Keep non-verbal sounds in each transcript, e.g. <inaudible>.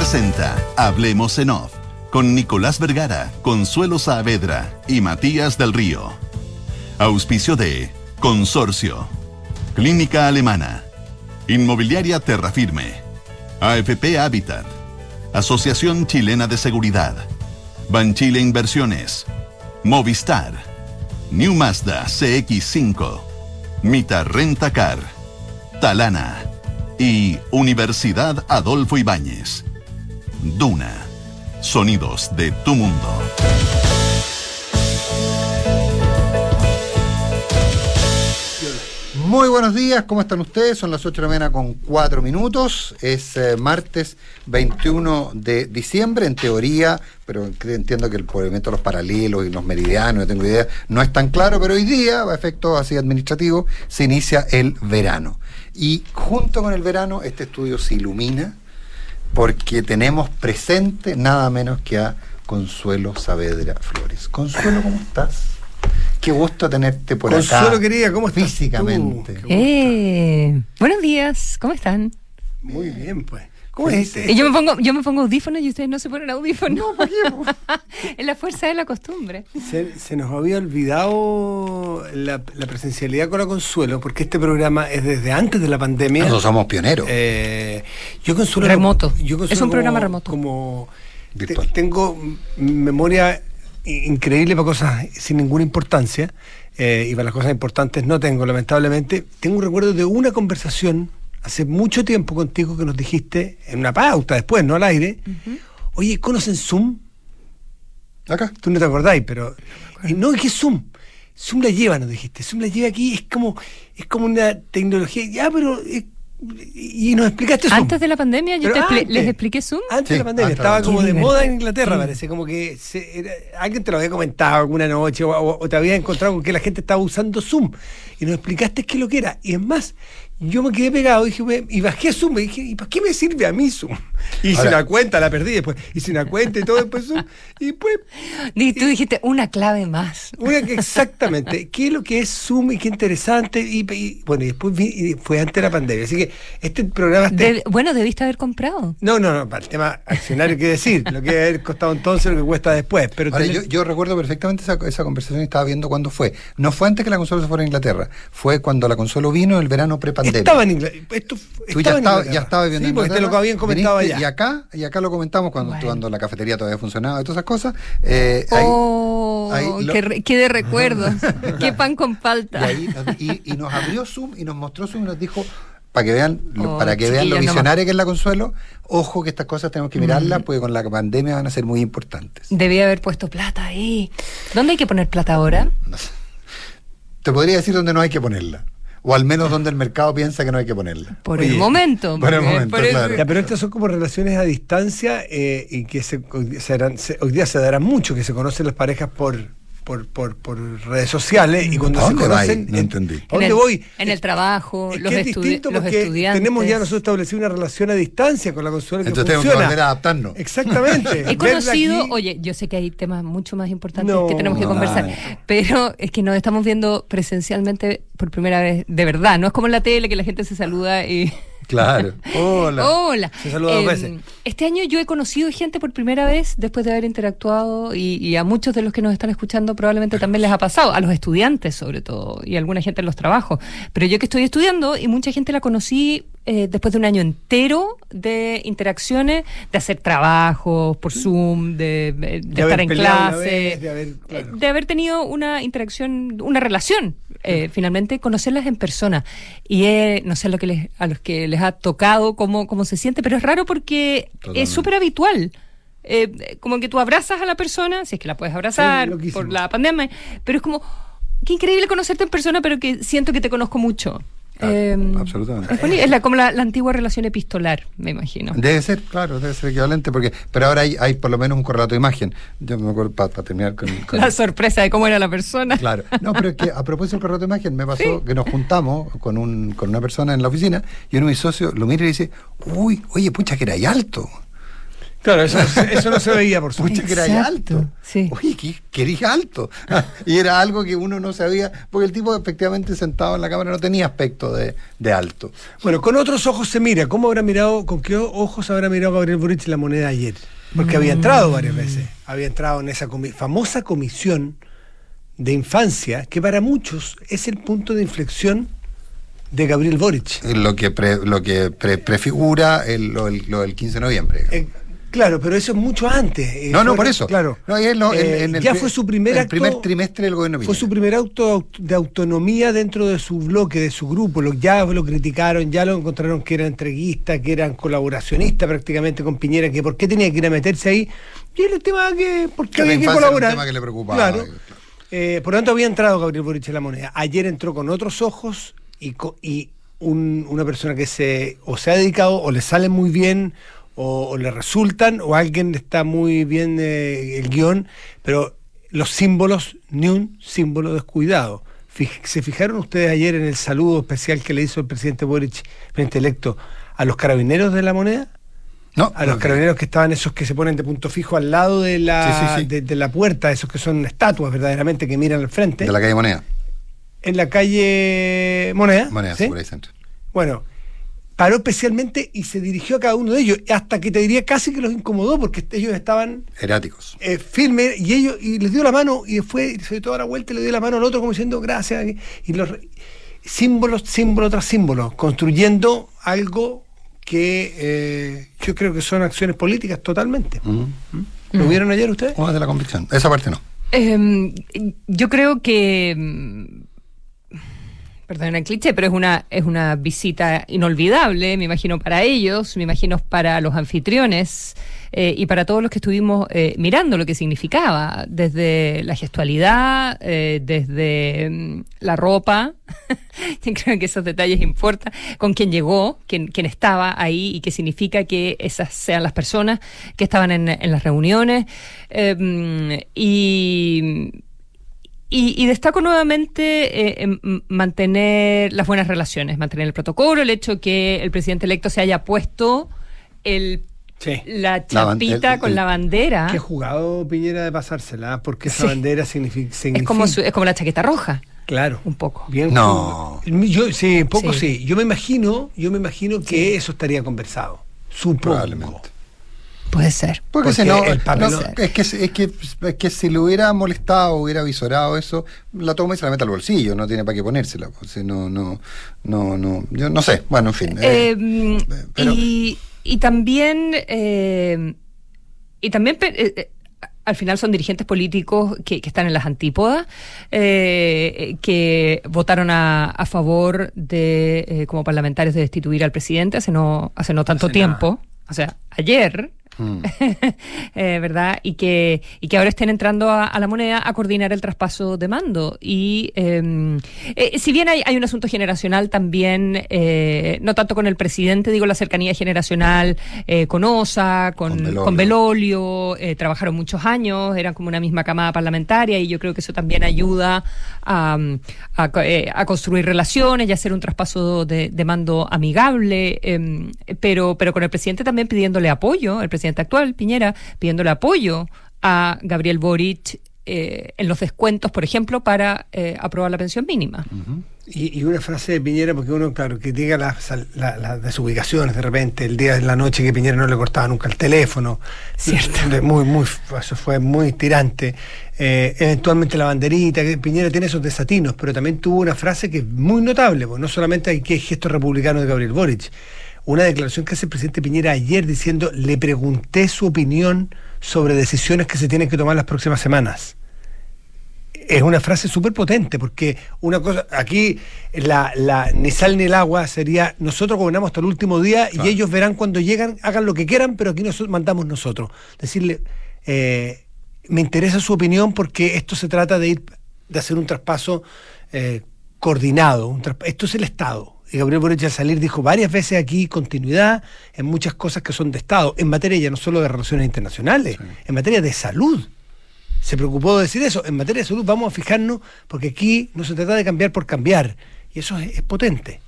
presenta Hablemos en Off con Nicolás Vergara, Consuelo Saavedra y Matías del Río. Auspicio de Consorcio, Clínica Alemana, Inmobiliaria Terrafirme, AFP Habitat, Asociación Chilena de Seguridad, Banchile Inversiones, Movistar, New Mazda CX5, Mita Renta Car, Talana y Universidad Adolfo Ibáñez. Duna. Sonidos de tu mundo. Muy buenos días, ¿cómo están ustedes? Son las 8 de la mañana con 4 minutos. Es eh, martes 21 de diciembre, en teoría, pero entiendo que el movimiento de los paralelos y los meridianos, no tengo idea, no es tan claro, pero hoy día, a efectos así administrativos, se inicia el verano. Y junto con el verano, este estudio se ilumina porque tenemos presente nada menos que a Consuelo Saavedra Flores. Consuelo, ¿cómo estás? Qué gusto tenerte por acá. Consuelo, querida, ¿cómo estás? Físicamente. eh, buenos días, ¿cómo están? Muy bien, pues. ¿Cómo es este? Y yo me pongo, yo me pongo audífonos y ustedes no se ponen audífonos. <laughs> es la fuerza de la costumbre. Se, se nos había olvidado la, la presencialidad con la Consuelo, porque este programa es desde antes de la pandemia. Nosotros somos pioneros. Eh, yo Consuelo. Remoto. yo Consuelo Es un como- programa remoto. Como. te- tengo memoria i- increíble para cosas sin ninguna importancia. eh, y para las cosas importantes no tengo, lamentablemente. Tengo un recuerdo de una conversación hace mucho tiempo contigo que nos dijiste en una pauta después, no al aire. Oye, ¿conocen Zoom? Acá. Tú no te acordáis, pero. Y no, ¿qué es Zoom? Zoom la lleva, nos dijiste. Zoom la lleva aquí, es como, es como una tecnología. Ya, pero. eh, y nos explicaste Zoom. Antes de la pandemia yo te antes. les expliqué Zoom. Antes Sí, de la pandemia, estaba la como de moda en Inglaterra, Sí. parece, como que se- era- alguien te lo había comentado alguna noche o, o- o te había encontrado con que la gente estaba usando Zoom y nos explicaste qué es lo que era. Y es más, yo me quedé pegado dije, y bajé Zoom y dije, ¿y para qué me sirve a mí Zoom? Hice Ahora- una cuenta, la perdí después, hice una cuenta y todo después Zoom y pues Y tú dijiste una clave más. una que exactamente, ¿qué es lo que es Zoom y qué interesante? Y, y, bueno, y después vi- y fue antes de la pandemia. Así que este programa. De- bueno, debiste haber comprado. No, no, no, para el tema accionario, ¿qué decir? Lo que haber costado entonces, lo que cuesta después. Pero Ahora, yo, yo recuerdo perfectamente esa, esa conversación y estaba viendo cuándo fue. No fue antes que la Consuelo se fuera a Inglaterra, fue cuando la Consuelo vino el verano prepandemia. estaba en Inglaterra. Esto Tú ya estaba en estabas Inglaterra. ya estaba viviendo Sí, en porque te lo habían comentado. Y acá, y acá lo comentamos cuando, Bueno. cuando la cafetería todavía funcionaba y todas esas cosas. eh, oh, ahí qué, re- qué de recuerdos. <laughs> qué pan con y, palta. ahí y- y nos abrió Zoom y nos mostró Zoom y nos dijo para que vean lo- Oh, para que vean lo visionaria que es la Consuelo, ojo que estas cosas tenemos que mirarlas porque con la pandemia van a ser muy importantes. Debía haber puesto plata ahí. ¿Dónde hay que poner plata ahora? No sé. Te podría decir dónde no hay que ponerla. O al menos donde el mercado piensa que no hay que ponerla. Por Oye, el momento. por el momento, por el- claro. Ya, pero estas son como relaciones a distancia eh, y que se, hoy, se darán- se- hoy día se darán mucho, que se conocen las parejas por, por, por, por redes sociales y cuando ¿A se conocen... No entendí. ¿A En el, voy? En el trabajo, Es los, que es estudi- distinto los porque estudiantes. tenemos ya nosotros establecido una relación a distancia con la consola que Entonces tenemos que volver a adaptarnos. Exactamente. <laughs> He conocido, aquí- oye, yo sé que hay temas mucho más importantes No, que tenemos que no, conversar, pero es que nos estamos viendo presencialmente por primera vez, de verdad. No es como en la tele que la gente se saluda y. Claro. Hola. Hola. Se saluda dos Em, veces. Este año yo he conocido gente por primera vez después de haber interactuado y, y a muchos de los que nos están escuchando probablemente también les ha pasado, a los estudiantes sobre todo y a alguna gente en los trabajos. Pero yo que estoy estudiando y mucha gente la conocí eh, después de un año entero de interacciones, de hacer trabajos por Zoom, de, de De estar en clase, vez, de haber- claro. eh, de haber tenido una interacción, una relación, eh, finalmente conocerlas en persona. Y eh, no sé a, lo que les, a los que les ha tocado cómo, cómo se siente, pero es raro porque Totalmente. es súper habitual. Eh, como que tú abrazas a la persona, si es que la puedes abrazar por la pandemia, pero es como, qué increíble conocerte en persona, pero que siento que te conozco mucho. Eh, absolutamente. Es, la, como la, la antigua relación epistolar, me imagino. Debe ser, claro, debe ser equivalente, porque pero ahora hay, hay por lo menos un correlato de imagen. Yo me acuerdo para terminar con, con- La sorpresa de cómo era la persona. Claro. No, pero es que a propósito del correlato de imagen, me pasó Sí. que nos juntamos con, un, con una persona en la oficina y uno de mis socios lo mira y dice, uy, oye, pucha, que era alto. Claro, eso, eso no se veía, por supuesto. Que era alto. sí. Oye, que, que eres alto. <laughs> y era algo que uno no sabía, porque el tipo efectivamente sentado en la cámara no tenía aspecto de, de alto. Bueno, con otros ojos se mira. ¿Cómo habrá mirado, con qué ojos habrá mirado Gabriel Boric la moneda ayer? Porque había entrado varias veces. Había entrado en esa comi- famosa comisión de infancia, que para muchos es el punto de inflexión de Gabriel Boric. Lo que, pre- lo que pre- prefigura el, lo, el- lo del 15 de noviembre. Eh, claro, pero eso es mucho antes. Eh, no, no, por eso. Claro. No, en- Eh, en ya fue su primer el acto. primer trimestre del gobierno Fue su primer auto de autonomía dentro de su bloque, de su grupo. Lo, ya lo criticaron, ya lo encontraron que era entreguista, que eran colaboracionista prácticamente con Piñera, que por qué tenía que ir a meterse ahí. Y el tema que, porque Que había que infancia era un colaborar. tema que le preocupaba, Claro. claro. Eh, por lo tanto, había entrado Gabriel Boric en la moneda. Ayer entró con otros ojos y, y un- una persona que se o se ha dedicado o le sale muy bien o, o le resultan o alguien está muy bien eh, el guion, pero los símbolos, ni un símbolo descuidado. ¿Se fijaron ustedes ayer en el saludo especial que le hizo el presidente Boric, presidente electo, a los carabineros de la moneda? No, A los no, carabineros que estaban esos que se ponen de punto fijo al lado de la, Sí, sí, sí. De, de la puerta, esos que son estatuas verdaderamente que miran al frente, de la calle Moneda. en la calle Moneda. Moneda, ¿sí? por ahí. Bueno, paró especialmente y se dirigió a cada uno de ellos, hasta que te diría casi que los incomodó, porque ellos estaban Eráticos. eh, firmes y ellos y les dio la mano y después se dio toda la vuelta y le dio la mano al otro como diciendo gracias y los símbolos símbolo tras símbolo construyendo algo que eh, yo creo que son acciones políticas totalmente Mm. ¿lo vieron ayer ustedes? ¿Cómo es de la convicción? Esa parte no. Em, yo creo que. Mm, Perdón el cliché, pero es una, es una visita inolvidable, me imagino, para ellos, me imagino para los anfitriones eh, y para todos los que estuvimos eh, mirando lo que significaba, desde la gestualidad, eh, desde mm, la ropa. <laughs> Creo que esos detalles importan. Con quién llegó, quién, quién estaba ahí y qué significa que esas sean las personas que estaban en, en las reuniones. Em, y. Y, y destaco nuevamente eh, mantener las buenas relaciones, mantener el protocolo, el hecho que el presidente electo se haya puesto el, Sí. la chapita el- con el- la bandera. Qué jugado Piñera de pasársela, porque esa Sí. bandera significa, Es como, su- es como la chaqueta roja, Claro. un poco. Bien No. jugado. Yo, sí, un poco Sí. sí. Yo me imagino, yo me imagino que Sí. eso estaría conversado. Supongo. Probablemente. Puede ser. Porque, Porque si no, el no, papel- es, que, es, que, es que si le hubiera molestado, hubiera visorado eso, la toma y se la mete al bolsillo, no tiene para qué ponérsela. pues, si no, no, no, no, yo no sé, bueno, en fin. eh, pero- y, y también eh, y también eh, eh, al final son dirigentes políticos que, que están en las antípodas eh, que votaron a, a favor de eh, como parlamentarios de destituir al presidente hace no hace no tanto Hace tiempo o sea ayer mm. <laughs> eh, ¿verdad? Y que, y que ahora estén entrando a, a la moneda a coordinar el traspaso de mando. Y eh, eh, si bien hay, hay un asunto generacional también, eh, no tanto con el presidente, digo la cercanía generacional con OSA, con, Con Belolio. con Belolio, trabajaron muchos años, eran como una misma camada parlamentaria y yo creo que eso también ayuda a, a co- a construir relaciones y hacer un traspaso de, de mando amigable, eh, pero, pero con el presidente también pidiéndole apoyo, el presidente actual, Piñera, pidiéndole apoyo a Gabriel Boric eh, en los descuentos, por ejemplo, para eh, aprobar la pensión mínima. Y, y una frase de Piñera, porque uno, claro, critica las, la- las desubicaciones de repente, el día de la noche que Piñera no le cortaba nunca el teléfono. Cierto. <laughs> Muy, muy, eso fue muy tirante. Eh, eventualmente la banderita, que Piñera tiene esos desatinos, pero también tuvo una frase que es muy notable, pues no solamente hay que gesto republicano de Gabriel Boric. Una declaración que hace el presidente Piñera ayer diciendo, le pregunté su opinión sobre decisiones que se tienen que tomar las próximas semanas es una frase súper potente, porque una cosa, aquí la, la ni sal ni el agua sería nosotros gobernamos hasta el último día Claro. y ellos verán cuando llegan, hagan lo que quieran, pero aquí nos mandamos nosotros. Decirle, eh, me interesa su opinión porque esto se trata de ir, de hacer un traspaso eh, coordinado. un esto es el Estado. Y Gabriel Boric al salir dijo varias veces aquí continuidad en muchas cosas que son de Estado, en materia ya no solo de relaciones internacionales, en materia de salud se preocupó de decir eso. En materia de salud vamos a fijarnos porque aquí no se trata de cambiar por cambiar. Y eso es, es potente.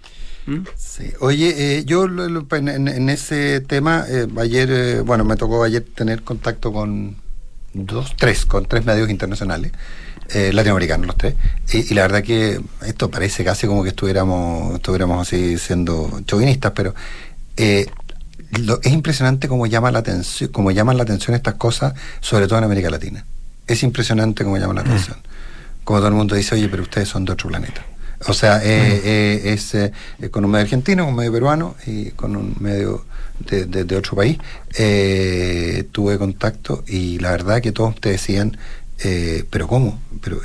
¿Mm? Sí. Oye, eh, yo en, ese tema, eh, ayer, eh, bueno, me tocó ayer tener contacto con dos, tres, con tres medios internacionales, latinoamericanos los tres, y, la verdad que esto parece casi como que estuviéramos, estuviéramos así siendo chauvinistas, pero es impresionante cómo llama la atención, cómo llaman la atención estas cosas, sobre todo en América Latina. Es impresionante cómo llaman la mm. atención. Como todo el mundo dice, oye, pero ustedes son de otro planeta. O sea, eh, eh, es eh, con un medio argentino, con un medio peruano y con un medio de, otro país. tuve contacto y la verdad que todos te decían, pero ¿cómo? Pero,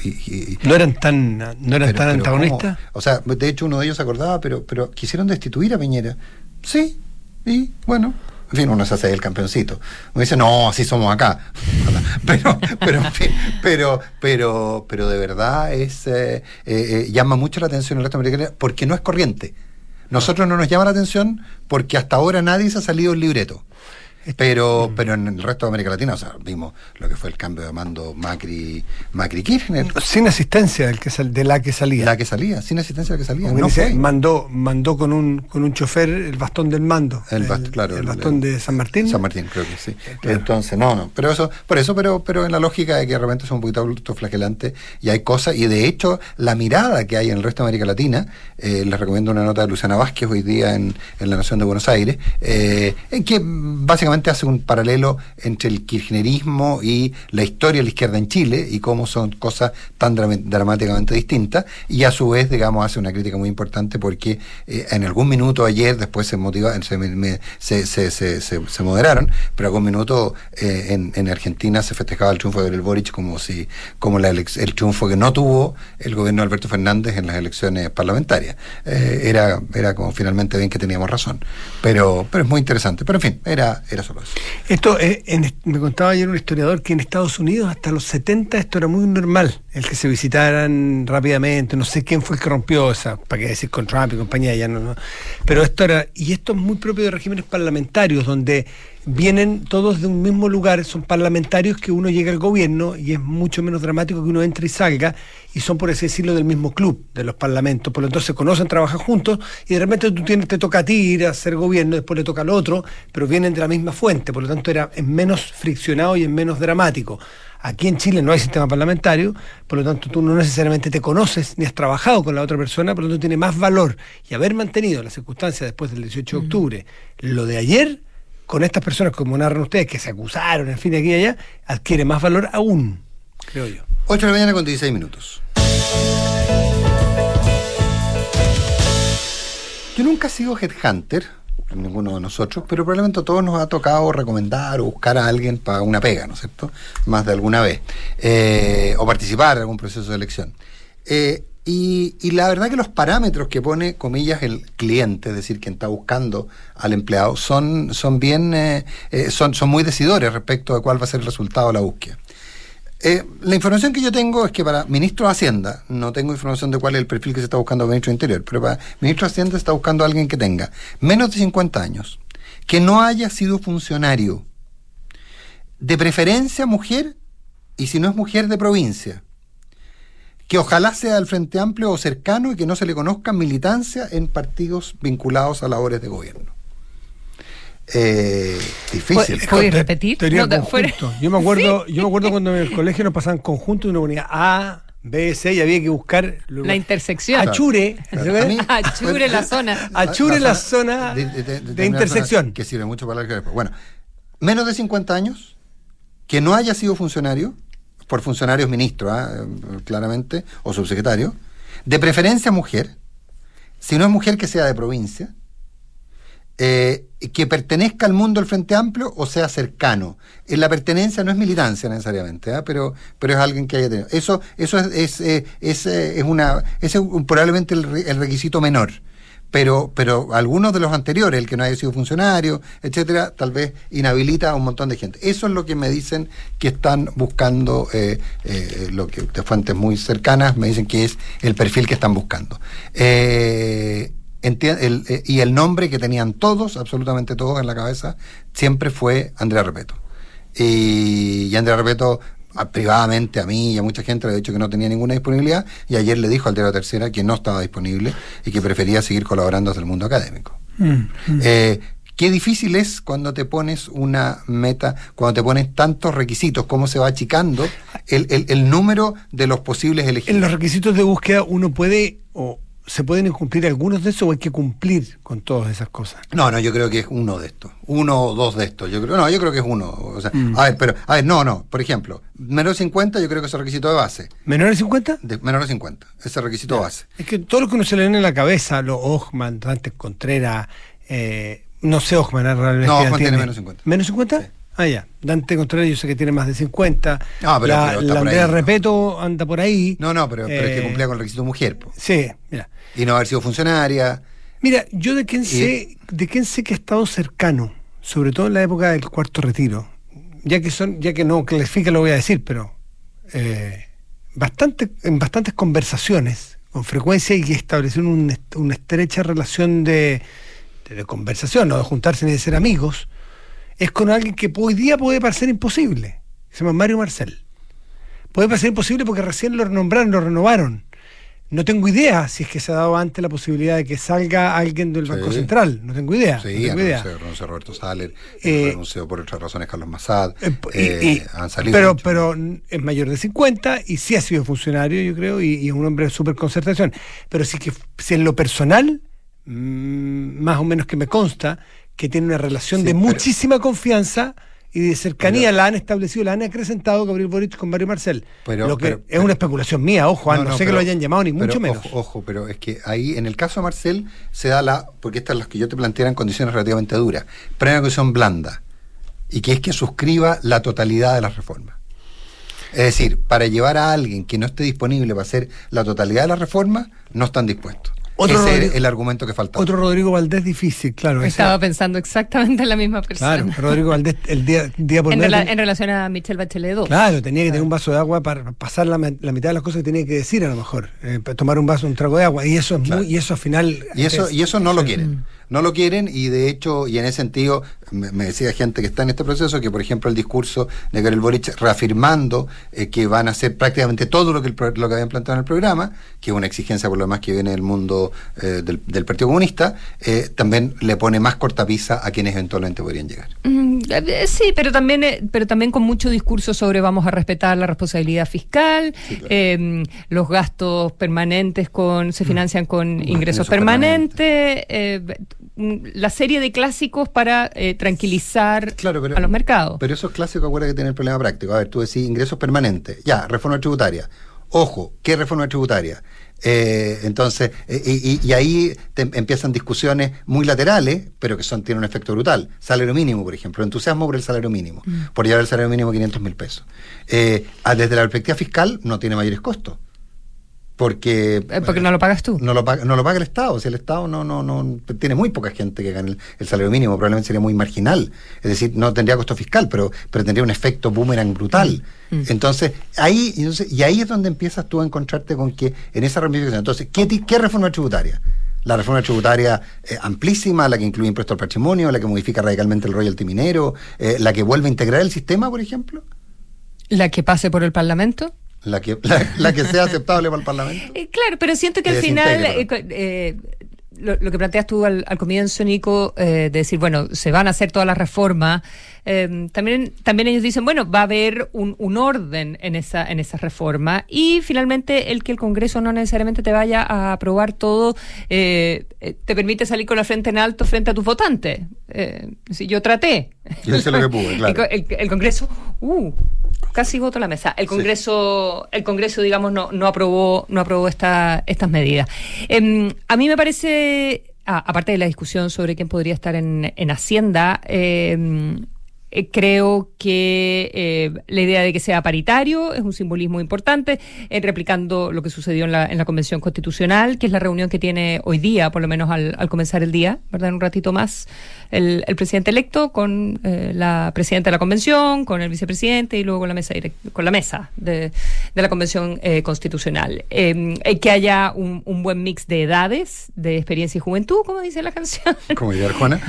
¿No eran tan, no eran tan antagonistas? O sea, de hecho uno de ellos se acordaba, pero, pero quisieron destituir a Piñera. Sí, y bueno, en fin, uno se hace el campeoncito. Uno dice, no, así somos acá. <laughs> pero, pero, pero, pero, pero de verdad es eh, eh, eh, llama mucho la atención el resto americano porque no es corriente. Nosotros no nos llama la atención porque hasta ahora nadie se ha salido el libreto. Pero, <laughs> pero en el resto de América Latina, o sea, vimos lo que fue el cambio de mando Macri, Macri Kirchner. Sin asistencia del que de la que salía. La que salía, sin asistencia de la que salía. No mandó, mandó con un, con un chofer el bastón del mando. El, claro, el bastón de San Martín. San Martín, creo que sí. Entonces, no, no. Pero eso, por eso, pero, pero en la lógica de que de repente son un poquito autoflagelantes y hay cosas, y de hecho, la mirada que hay en el resto de América Latina, eh, les recomiendo una nota de Luciana Vázquez hoy día en, en La Nación de Buenos Aires, eh, en que básicamente hace un paralelo entre el kirchnerismo y la historia de la izquierda en Chile y cómo son cosas tan dramáticamente distintas y a su vez, digamos, hace una crítica muy importante porque eh, en algún minuto ayer, después se motiva, se, se, moderaron, pero algún minuto eh, en, en, Argentina se festejaba el triunfo de Gabriel Boric como si como la el triunfo que no tuvo el gobierno de Alberto Fernández en las elecciones parlamentarias. Eh, era, era como finalmente bien que teníamos razón. Pero, pero es muy interesante. Pero en fin, era, era esto, eh, me contaba ayer un historiador que en Estados Unidos hasta los 70 esto era muy normal, el que se visitaran rápidamente, no sé quién fue el que rompió esa, para qué decir con Trump y compañía, ya no, no. Pero esto era, y esto es muy propio de regímenes parlamentarios, donde vienen todos de un mismo lugar, son parlamentarios que uno llega al gobierno y es mucho menos dramático que uno entre y salga y son, por así decirlo, del mismo club de los parlamentos. Por lo tanto, se conocen, trabajan juntos y de repente tú tienes, te toca a ti ir a hacer gobierno, después le toca al otro, pero vienen de la misma fuente. Por lo tanto, era, es menos friccionado y es menos dramático. Aquí en Chile no hay sistema parlamentario, por lo tanto tú no necesariamente te conoces ni has trabajado con la otra persona, por lo tanto tiene más valor. Y haber mantenido las circunstancias después del 18 de octubre, lo de ayer con estas personas, como narran ustedes, que se acusaron, en fin, aquí y allá, adquiere más valor aún, creo yo. 8 de la mañana con 16 minutos. Yo nunca he sido headhunter, ninguno de nosotros, pero probablemente a todos nos ha tocado recomendar o buscar a alguien para una pega, ¿no es cierto? Más de alguna vez. Eh, o participar en algún proceso de elección. Eh, y, la verdad que los parámetros que pone, comillas, el cliente, es decir, quien está buscando al empleado, son, son bien, eh, eh, son, son muy decidores respecto de cuál va a ser el resultado de la búsqueda. Eh, la información que yo tengo es que para ministro de Hacienda, no tengo información de cuál es el perfil que se está buscando para ministro de Interior, pero para ministro de Hacienda se está buscando a alguien que tenga menos de 50 años, que no haya sido funcionario, de preferencia mujer, y si no es mujer de provincia, que ojalá sea del Frente Amplio o cercano y que no se le conozca militancia en partidos vinculados a labores de gobierno. Eh, difícil. ¿Puedes repetir? Yo me acuerdo, <laughs> yo me acuerdo cuando en el colegio nos pasaban conjuntos y uno ponía A, B, C y había que buscar la intersección. Achure. Achure <laughs> la <laughs> zona. Achure la zona de, intersección. Que sirve mucho para la Bueno, menos de 50 años, que no haya sido funcionario, por funcionarios ministros, ¿ah? claramente, o subsecretario, de preferencia mujer, si no es mujer que sea de provincia, eh, que pertenezca al mundo del Frente Amplio o sea cercano. En eh, la pertenencia no es militancia necesariamente, ¿ah? pero, pero es alguien que haya tenido. Eso, eso es, es, eh, es, es una, es probablemente el requisito menor pero, pero algunos de los anteriores, el que no haya sido funcionario, etcétera, tal vez inhabilita a un montón de gente. Eso es lo que me dicen que están buscando, eh, eh, lo que de fuentes muy cercanas me dicen que es el perfil que están buscando. Eh, y el nombre que tenían todos, absolutamente todos en la cabeza, siempre fue Andrea Repeto. Y, y Andrea Repeto privadamente a mí y a mucha gente le ha dicho que no tenía ninguna disponibilidad y ayer le dijo al diario Tercera que no estaba disponible y que prefería seguir colaborando desde el mundo académico. Mm, mm. Eh, Qué difícil es cuando te pones una meta, cuando te pones tantos requisitos, cómo se va achicando el, el, número de los posibles elegidos. En los requisitos de búsqueda uno puede o se pueden cumplir algunos de esos o hay que cumplir con todas esas cosas. No, no, yo creo que es uno de estos, uno o dos de estos. Yo creo, no, yo creo que es uno. O sea, mm. A ver, pero, a ver, no, no. Por ejemplo, menor de 50, yo creo que es el requisito de base. ¿Menor de 50? De, menor de 50, ese requisito de base. Es que todo lo que uno se le viene en la cabeza, los Ochman, Dante Contreras, eh, no sé, Ojo, realmente. No, tiene menos 50. ¿Menos 50? Sí. Ah, ya. Dante Contreras yo sé que tiene más de 50. Ah, pero, la, la Andrea Repeto anda por ahí. No, no, pero, pero es que eh, cumplía con el requisito mujer. Sí, mira. Y no haber sido funcionaria. Mira, yo de quién sé, de quién sé que he estado cercano, sobre todo en la época del cuarto retiro, ya que son, ya que no clasifica lo voy a decir, pero eh, bastante, en bastantes conversaciones, con frecuencia, y establecieron una estrecha relación de de, conversación, no de juntarse ni de ser amigos, es con alguien que hoy día puede parecer imposible. Se llama Mario Marcel. Puede parecer imposible porque recién lo renombraron, lo renovaron. No tengo idea si es que se ha dado antes la posibilidad de que salga alguien del Banco Central. No tengo idea. Sí, no tengo Roberto Saller, eh, renunció por otras razones Carlos Massad. Eh, eh, han salido pero, pero es mayor de 50 y sí ha sido funcionario, yo creo, y, es un hombre de súper concertación. Pero sí que si en lo personal Mm, más o menos que me consta, que tiene una relación de muchísima confianza y de cercanía la han establecido, la han acrecentado Gabriel Boric con Mario Marcel. Pero, lo que es una especulación mía, ojo, no, sé que lo hayan llamado ni mucho menos. Ojo, pero es que ahí en el caso de Marcel se da la, porque estas las que yo te planteé eran condiciones relativamente duras, pero una condición blanda, y que es que suscriba la totalidad de las reformas. Es decir, para llevar a alguien que no esté disponible para hacer la totalidad de las reformas, no están dispuestos. Otro Ese es el argumento que falta. Otro Rodrigo Valdés difícil, claro. Estaba pensando exactamente en la misma persona. Claro, Rodrigo Valdés el día, día por en, en relación a Michelle Bachelet 2. Claro, tenía que tener un vaso de agua para pasar la, mitad de las cosas que tenía que decir a lo mejor. Eh, tomar un vaso, un trago de agua. Y eso es muy, y eso al final. Y eso, y eso no lo quieren no lo quieren y de hecho, y en ese sentido, me, decía gente que está en este proceso que, por ejemplo, el discurso de Gabriel Boric reafirmando eh, que van a hacer prácticamente todo lo que, lo que habían planteado en el programa, que es una exigencia por lo demás que viene del mundo eh, del, Partido Comunista, eh, también le pone más cortapisa a quienes eventualmente podrían llegar. Mm, sí, pero también, pero también con mucho discurso sobre vamos a respetar la responsabilidad fiscal, em, los gastos permanentes con se mm. financian con ingresos, permanentes la serie de clásicos para eh, tranquilizar a los mercados. Pero esos clásicos, acuérdate que tienen el problema práctico. A ver, tú decís ingresos permanentes. Ya, reforma tributaria. Ojo, ¿qué reforma tributaria? Eh, entonces, eh, y, ahí empiezan discusiones muy laterales, pero que son tienen un efecto brutal. Salario mínimo, por ejemplo, entusiasmo por el salario mínimo, mm. por llevar el salario mínimo a 500 mil pesos. desde la perspectiva fiscal no tiene mayores costos porque eh, porque no lo pagas tú no lo paga, no lo paga el Estado si el Estado no no no tiene muy poca gente que gane el, salario mínimo probablemente sería muy marginal es decir no tendría costo fiscal pero pero tendría un efecto boomerang brutal mm, mm. entonces ahí y ahí es donde empiezas tú a encontrarte con que en esa ramificación entonces qué, qué reforma tributaria la reforma tributaria eh, amplísima, la que incluye impuesto al patrimonio, la que modifica radicalmente el royalty minero, eh, la que vuelve a integrar el sistema, por ejemplo. ¿La que pase por el Parlamento? La que, la, que sea aceptable para el Parlamento. Eh, claro, pero siento que al final eh, eh, lo, que planteas tú al, comienzo, Nico, de decir, bueno, se van a hacer todas las reformas, también, también ellos dicen, bueno, va a haber un, un, orden en esa, en esa reforma y finalmente el que el Congreso no necesariamente te vaya a aprobar todo te permite salir con la frente en alto frente a tus votantes. si yo traté. Yo sé lo que pude, <laughs> claro. el, el Congreso, uh, casi voto la mesa. El Congreso, el Congreso, digamos, no, no aprobó, no aprobó esta, estas medidas. Em, a mí me parece, aparte de la discusión sobre quién podría estar en, en Hacienda, eh, eh, creo que eh, la idea de que sea paritario es un simbolismo importante, eh, replicando lo que sucedió en la, en la Convención Constitucional, que es la reunión que tiene hoy día, por lo menos al, al comenzar el día, ¿verdad? En un ratito más, el, el presidente electo con la presidenta de la Convención, con el vicepresidente y luego con la mesa, con la mesa de, de la Convención Constitucional. que haya un, un, buen mix de edades, de experiencia y juventud, como dice la canción. Como diría Juana.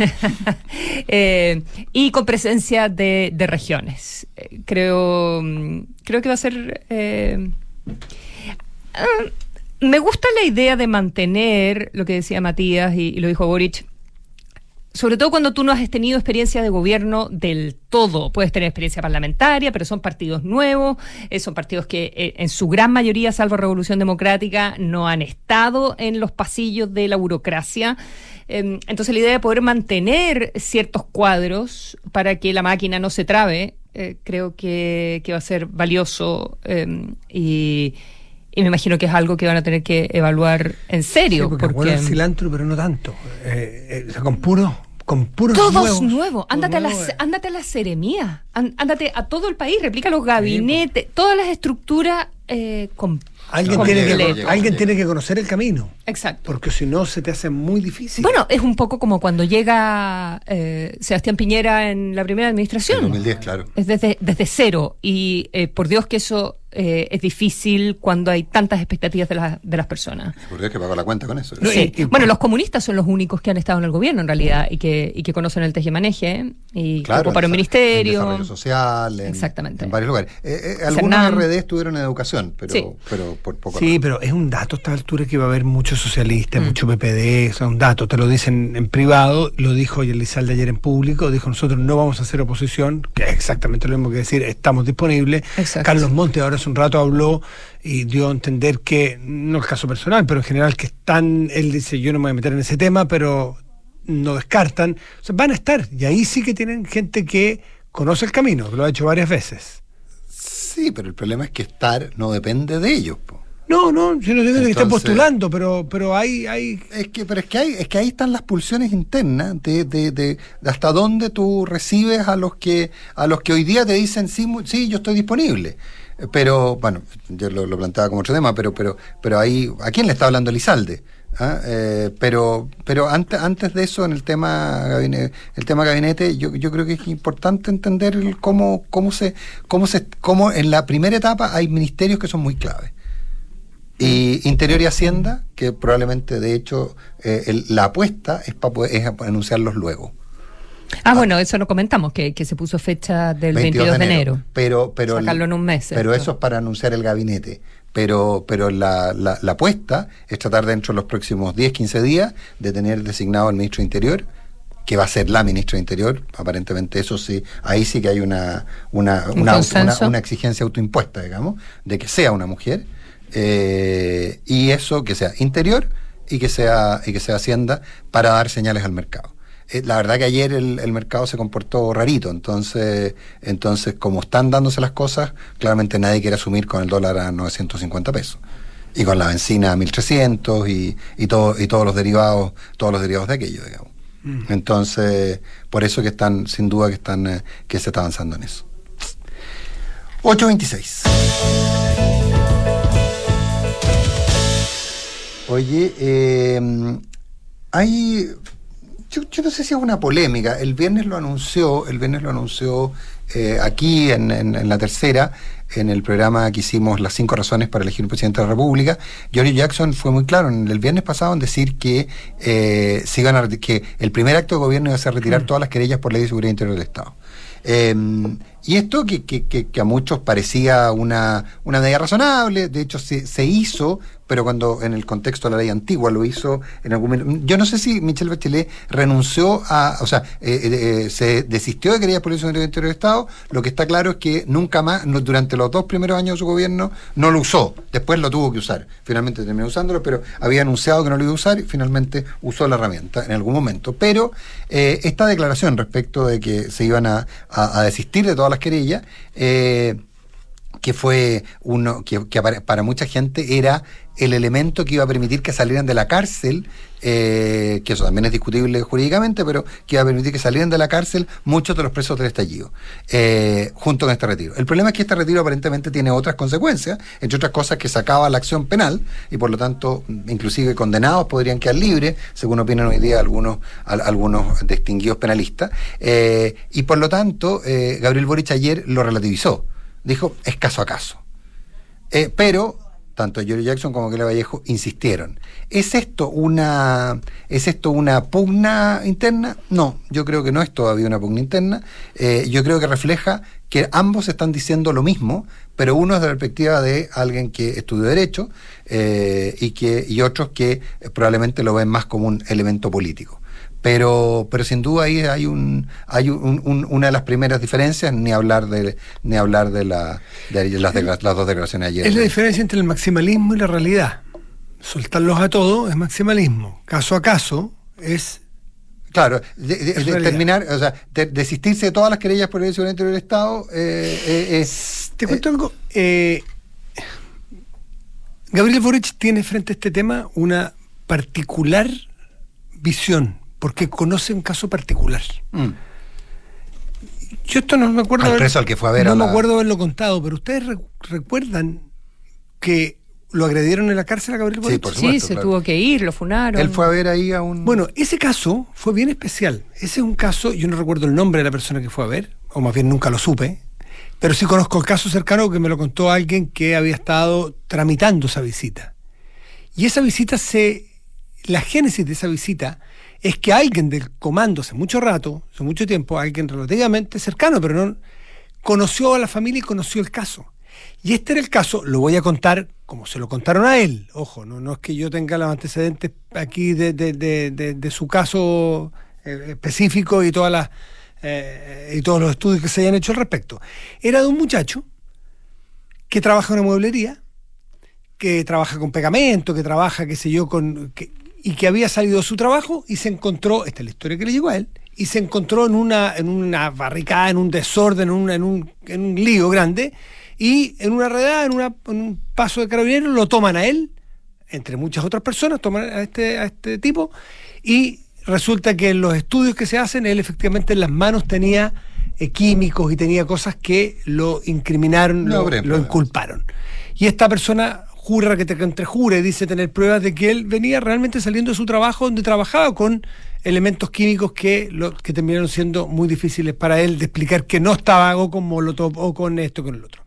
<laughs> y con presencia de, de regiones. Eh, creo, mm, creo que va a ser... eh, ah, me gusta la idea de mantener lo que decía Matías y, y lo dijo Boric, sobre todo cuando tú no has tenido experiencia de gobierno del todo. Puedes tener experiencia parlamentaria, pero son partidos nuevos, eh, son partidos que eh, en su gran mayoría, salvo Revolución Democrática, no han estado en los pasillos de la burocracia. Eh, entonces la idea de poder mantener ciertos cuadros para que la máquina no se trabe, eh, creo que, que va a ser valioso eh, y, y me imagino que es algo que van a tener que evaluar en serio. Sí, porque, porque- huele a cilantro, pero no tanto. Eh, eh, o sea, con puro, con puros Todos nuevos. nuevos. Ándate a, la, ándate a la seremía. Án- Ándate a todo el país. Replica los gabinetes. todas las estructuras eh, com- Alguien, No, tiene que, llega, alguien tiene que conocer el camino. Exacto. Porque si no, se te hace muy difícil. Bueno, es un poco como cuando llega eh, Sebastián Piñera en la primera En administración. 2010, claro. Es desde, desde cero. Y eh, por Dios que eso eh, es difícil cuando hay tantas expectativas de, la- de las personas. Por Dios que pagó la cuenta con eso. Sí. bueno, los comunistas son los únicos que han estado en el gobierno en realidad y que, y que conocen el tejemaneje y que Claro, ocuparon en desa- ministerio. En desarrollo social, en, Exactamente. en varios lugares. Eh, eh, algunos Cernam. RD estuvieron en educación, pero, Sí. pero por poco. Sí, pero es un dato a esta altura que va a haber muchos Mm. socialistas, mucho PPD, o sea, un dato, te lo dicen en privado, lo dijo Elizalde ayer en público, dijo nosotros no vamos a hacer oposición, que es exactamente lo mismo que decir, estamos disponibles. Exacto. Carlos Monte ahora hace un rato habló y dio a entender que, no el caso personal, pero en general que están, él dice yo no me voy a meter en ese tema, pero no descartan, o sea, van a estar, y ahí sí que tienen gente que conoce el camino, que lo ha hecho varias veces. Sí, pero el problema es que estar no depende de ellos. po. No, no, yo no digo que estén postulando, pero, pero hay, hay Es que, pero es que hay, es que ahí están las pulsiones internas de, de, de, de hasta dónde tú recibes a los que, a los que hoy día te dicen sí, sí, yo estoy disponible. Pero, bueno, yo lo, lo planteaba como otro tema, pero, pero, pero ahí, ¿a quién le está hablando Elizalde? ¿Ah? Eh, pero, pero antes, antes de eso, en el tema gabinete, el tema gabinete, yo, yo creo que es importante entender cómo, cómo se, cómo se, cómo en la primera etapa hay ministerios que son muy claves. Y Interior y Hacienda, que probablemente de hecho eh, el- la apuesta es para es a anunciarlos luego. Ah, bueno, eso lo comentamos, que, que se puso fecha del 22, de enero. Pero, pero, Sacarlo en un mes, Pero esto. eso es para anunciar el gabinete. Pero, pero la, la, la apuesta es tratar dentro de los próximos 10, 15 días de tener designado al ministro de Interior, que va a ser la ministra de Interior. Aparentemente eso sí, ahí sí que hay una, una, Un una, una- una exigencia autoimpuesta, digamos, de que sea una mujer. eh, y eso que sea Interior y que sea, y que sea Hacienda para dar señales al mercado. Eh, la verdad que ayer el, el mercado se comportó rarito, entonces, entonces como están dándose las cosas, claramente nadie quiere asumir con el dólar a 950 pesos. Y con la benzina a 1300 y, y, todo, y todos los derivados, todos los derivados de aquello, digamos. Entonces, por eso que están, sin duda que están, eh, que se está avanzando en eso. 826. Oye, eh, hay. Yo, yo no sé si es una polémica. El viernes lo anunció, el viernes lo anunció eh, aquí en, en- en la tercera, en el programa que hicimos Las cinco razones para elegir un presidente de la República. Johnny Jackson fue muy claro en el viernes pasado en decir que eh, se iban a reti- que el primer acto de gobierno iba a ser retirar todas las querellas por ley de seguridad interior del Estado. Eh, y esto que, que- que- que a muchos parecía una, una medida razonable, de hecho se, se hizo, pero cuando en el contexto de la ley antigua lo hizo en algún momento. Yo no sé si Michelle Bachelet renunció a, o sea, eh, eh, eh, se desistió de querer política del interior del Estado. Lo que está claro es que nunca más, durante los dos primeros años de su gobierno, no lo usó. Después lo tuvo que usar. Finalmente terminó usándolo, pero había anunciado que no lo iba a usar y finalmente usó la herramienta en algún momento. Pero eh, esta declaración respecto de que se iban a, a- a desistir de todas las querellas, eh, que fue uno que, para, mucha gente era el elemento que iba a permitir que salieran de la cárcel, eh, que eso también es discutible jurídicamente, pero que iba a permitir que salieran de la cárcel muchos de los presos del estallido, eh, junto con este retiro. El problema es que este retiro aparentemente tiene otras consecuencias, entre otras cosas que sacaba la acción penal y por lo tanto inclusive condenados podrían quedar libres, según opinan hoy día algunos, al- algunos distinguidos penalistas, eh, y por lo tanto eh, Gabriel Boric ayer lo relativizó dijo es caso a caso. Eh, pero tanto George Jackson como Kelly Vallejo insistieron. ¿Es esto una es esto una pugna interna? No, yo creo que no es todavía una pugna interna. Eh, yo creo que refleja que ambos están diciendo lo mismo, pero uno es de la perspectiva de alguien que estudió derecho eh, y que y otros que probablemente lo ven más como un elemento político pero pero sin duda ahí hay un hay un, un, una de las primeras diferencias ni hablar de ni hablar de, la, de las, de las, las dos declaraciones ayer Es la diferencia entre el maximalismo y la realidad. Soltarlos a todos es maximalismo. Caso a caso es Claro, de, de- terminar, o sea, de- desistirse de todas las querellas por el del Estado eh, eh, es. Te cuento algo. eh, Gabriel Boric tiene frente a este tema una particular visión, porque conoce un caso particular. Mm. Yo esto no me acuerdo. Al haber- preso al que fue a ver No a me la- acuerdo haberlo contado, pero ustedes re- recuerdan que lo agredieron en la cárcel a Gabriel Sí, Boric. por Sí, supuesto, se claro. tuvo que ir, lo funaron. Él fue a ver ahí a un. Bueno, ese caso fue bien especial. Ese es un caso, yo no recuerdo el nombre de la persona que fue a ver, o más bien nunca lo supe, pero sí conozco el caso cercano que me lo contó alguien que había estado tramitando esa visita. Y esa visita se. La génesis de esa visita es que alguien del comando hace mucho rato, hace mucho tiempo, alguien relativamente cercano, pero no. conoció a la familia y conoció el caso. Y este era el caso, lo voy a contar como se lo contaron a él. Ojo, no, no es que yo tenga los antecedentes aquí de, de- de- su caso eh, específico y todas las eh, y todos los estudios que se hayan hecho al respecto. Era de un muchacho que trabaja en una mueblería, que trabaja con pegamento, que trabaja, qué sé yo, con que- y que había salido de su trabajo y se encontró, esta es la historia que le llegó a él, y se encontró en una, en una barricada, en un desorden, en, un- en un, en un lío grande, y en una redada, en, una- en un paso de carabineros, lo toman a él, entre muchas otras personas, toman a este, a este tipo, y resulta que en los estudios que se hacen, él efectivamente en las manos tenía eh, químicos y tenía cosas que lo incriminaron, No lo, lo inculparon. Y esta persona jura que te entrejure, dice tener pruebas de que él venía realmente saliendo de su trabajo donde trabajaba con elementos químicos que, lo, que terminaron siendo muy difíciles para él de explicar que no estaba o con molotov o con esto con el otro.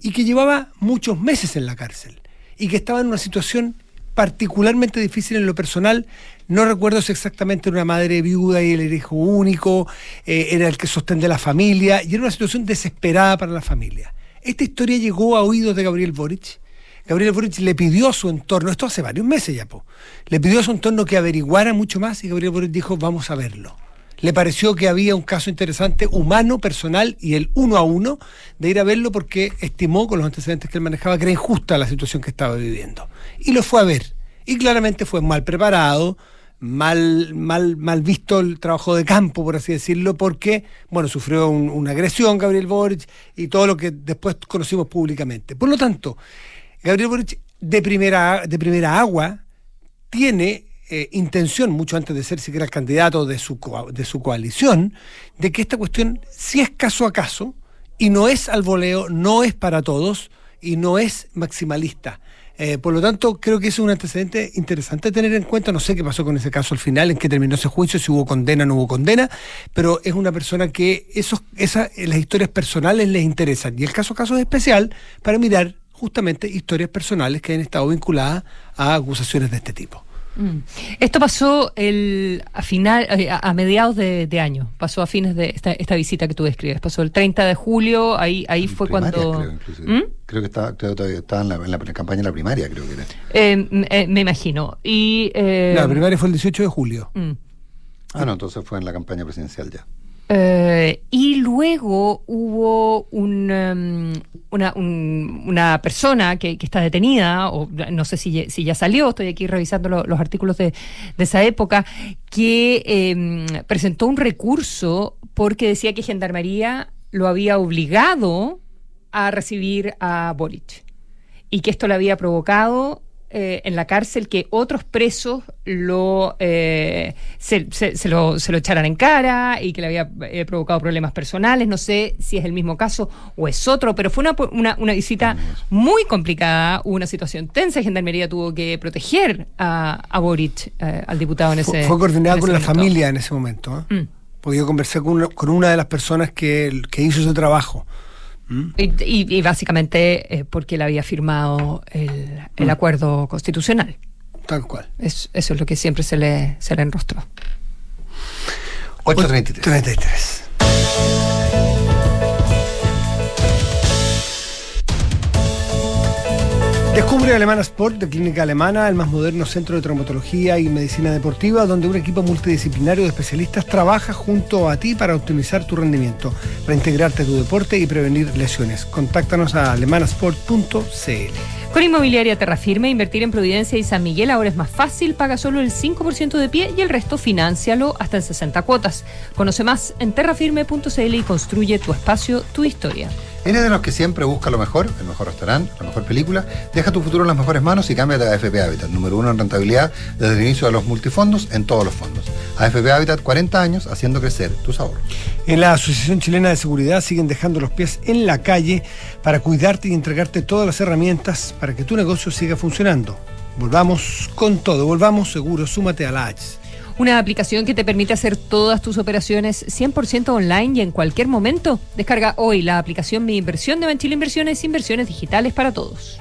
Y que llevaba muchos meses en la cárcel y que estaba en una situación particularmente difícil en lo personal. No recuerdo si exactamente era una madre viuda y él era hijo único, eh, era el que sostenía la familia, y era una situación desesperada para la familia. Esta historia llegó a oídos de Gabriel Boric. Gabriel Boric le pidió a su entorno, esto hace varios meses ya, po, le pidió a su entorno que averiguara mucho más y Gabriel Boric dijo, vamos a verlo. Le pareció que había un caso interesante, humano, personal y el uno a uno de ir a verlo porque estimó con los antecedentes que él manejaba que era injusta la situación que estaba viviendo. Y lo fue a ver. Y claramente fue mal preparado, mal, mal, mal visto el trabajo de campo, por así decirlo, porque, bueno, sufrió un- una agresión Gabriel Boric y todo lo que después conocimos públicamente. Por lo tanto, Gabriel Boric de primera, de primera agua tiene eh, intención, mucho antes de ser siquiera el candidato de su, de su coalición, de que esta cuestión sí es caso a caso y no es al voleo, no es para todos y no es maximalista. Eh, por lo tanto, creo que es un antecedente interesante tener en cuenta. No sé qué pasó con ese caso al final, en qué terminó ese juicio, si hubo condena o no hubo condena, pero es una persona que esos, esa, las historias personales les interesan. Y el caso a caso es especial para mirar justamente historias personales que han estado vinculadas a acusaciones de este tipo. Mm. Esto pasó el, a, final, eh, a, a mediados de, de año, pasó a fines de esta, esta visita que tú describes, pasó el 30 de julio, ahí, ahí fue cuando... Creo. ¿Mm? creo que estaba, creo que todavía estaba en la, en la campaña de la primaria, creo que era. Eh, eh, me imagino. Y, eh, La primaria fue el 18 de julio. mm. Ah, no, entonces fue en la campaña presidencial ya. Eh, y luego hubo un, um, una, un- una persona que, está detenida, o no sé si, si ya salió, estoy aquí revisando lo- los artículos de, de esa época, que em, presentó un recurso porque decía que Gendarmería lo había obligado a recibir a Boric y que esto le había provocado eh, en la cárcel que otros presos lo, eh, se, se- se lo, se lo echaran en cara y que le había eh, provocado problemas personales. No sé si es el mismo caso o es otro, pero fue una, una, una visita muy complicada, hubo una situación tensa. Gendarmería tuvo que proteger a, a Boric, eh, al diputado en ese fue coordinada con la familia en ese momento. ¿eh? Mm. Porque yo conversé con una, con una de las personas que, que hizo ese trabajo. ¿Mm? Y, básicamente eh, porque él había firmado el, el ¿Mm? acuerdo constitucional. Tal cual. eso es lo que siempre se le, se le enrostró. 8.33. 33. Descubre Alemana Sport de Clínica Alemana, el más moderno centro de traumatología y medicina deportiva, donde un equipo multidisciplinario de especialistas trabaja junto a ti para optimizar tu rendimiento, reintegrarte a tu deporte y prevenir lesiones. Contáctanos a alemanasport.cl. Con Inmobiliaria Terrafirme, invertir en Providencia y San Miguel ahora es más fácil, paga solo el 5% de pie y el resto financialo hasta en 60 cuotas. Conoce más en terrafirme.cl y construye tu espacio, tu historia. ¿Eres de los que siempre busca lo mejor, el mejor restaurante, la mejor película? Deja tu futuro en las mejores manos y cámbiate a AFP Habitat, número uno en rentabilidad desde el inicio de los multifondos en todos los fondos. AFP Habitat, 40 años haciendo crecer tus ahorros. En la Asociación Chilena de Seguridad siguen dejando los pies en la calle para cuidarte y entregarte todas las herramientas para que tu negocio siga funcionando. Volvamos con todo, volvamos seguro, súmate a la H. Una aplicación que te permite hacer todas tus operaciones 100% online y en cualquier momento. Descarga hoy la aplicación Mi Inversión de Banchile Inversiones, inversiones digitales para todos.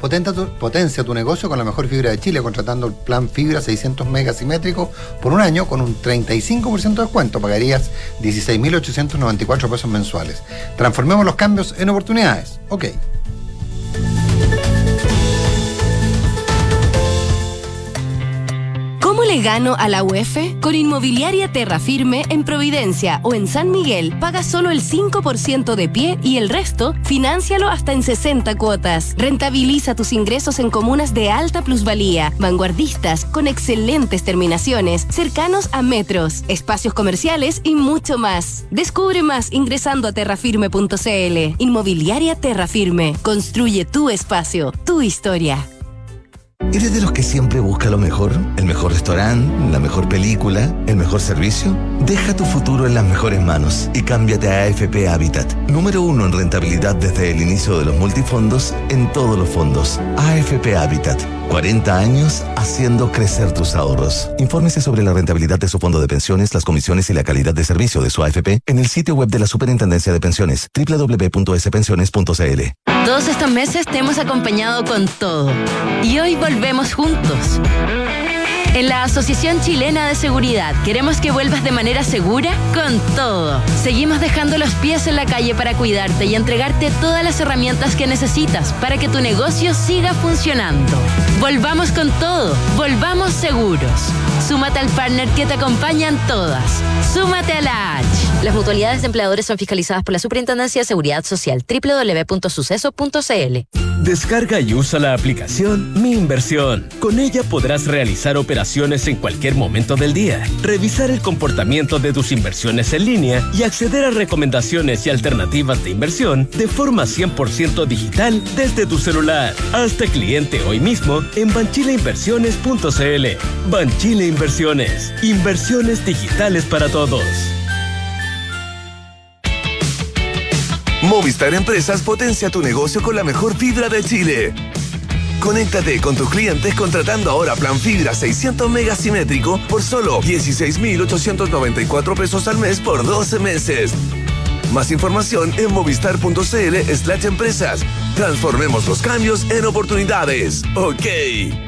potencia tu negocio con la mejor fibra de Chile, contratando el plan fibra 600 megasimétricos por un año con un 35% de descuento. Pagarías 16.894 pesos mensuales. Transformemos los cambios en oportunidades. Ok. Le gano a la UEF? Con Inmobiliaria Terra Firme en Providencia o en San Miguel, paga solo el 5% de pie y el resto, financialo hasta en 60 cuotas. Rentabiliza tus ingresos en comunas de alta plusvalía, vanguardistas, con excelentes terminaciones, cercanos a metros, espacios comerciales y mucho más. Descubre más ingresando a terrafirme.cl. Inmobiliaria Terra Firme. Construye tu espacio, tu historia. ¿Eres de los que siempre busca lo mejor? ¿El mejor restaurante? ¿La mejor película? ¿El mejor servicio? Deja tu futuro en las mejores manos y cámbiate a AFP Habitat. Número uno en rentabilidad desde el inicio de los multifondos en todos los fondos. AFP Habitat. 40 años haciendo crecer tus ahorros. Infórmese sobre la rentabilidad de su fondo de pensiones, las comisiones y la calidad de servicio de su AFP en el sitio web de la Superintendencia de Pensiones www.spensiones.cl. Todos estos meses te hemos acompañado con todo y hoy volvemos juntos. En la Asociación Chilena de Seguridad queremos que vuelvas de manera segura con todo. Seguimos dejando los pies en la calle para cuidarte y entregarte todas las herramientas que necesitas para que tu negocio siga funcionando. Volvamos con todo, volvamos seguros. Súmate al partner que te acompañan todas. Súmate a la H. Las mutualidades de empleadores son fiscalizadas por la Superintendencia de Seguridad Social www.suceso.cl. Descarga y usa la aplicación Mi Inversión. Con ella podrás realizar operaciones en cualquier momento del día, revisar el comportamiento de tus inversiones en línea y acceder a recomendaciones y alternativas de inversión de forma 100% digital desde tu celular. Hasta cliente hoy mismo en banchileinversiones.cl. Banchile Inversiones. Inversiones digitales para todos. Movistar Empresas potencia tu negocio con la mejor fibra de Chile. Conéctate con tus clientes contratando ahora plan fibra 600 megasimétrico por solo 16.894 pesos al mes por 12 meses. Más información en movistar.cl slash empresas. Transformemos los cambios en oportunidades. Ok.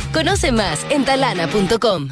Conoce más en talana.com.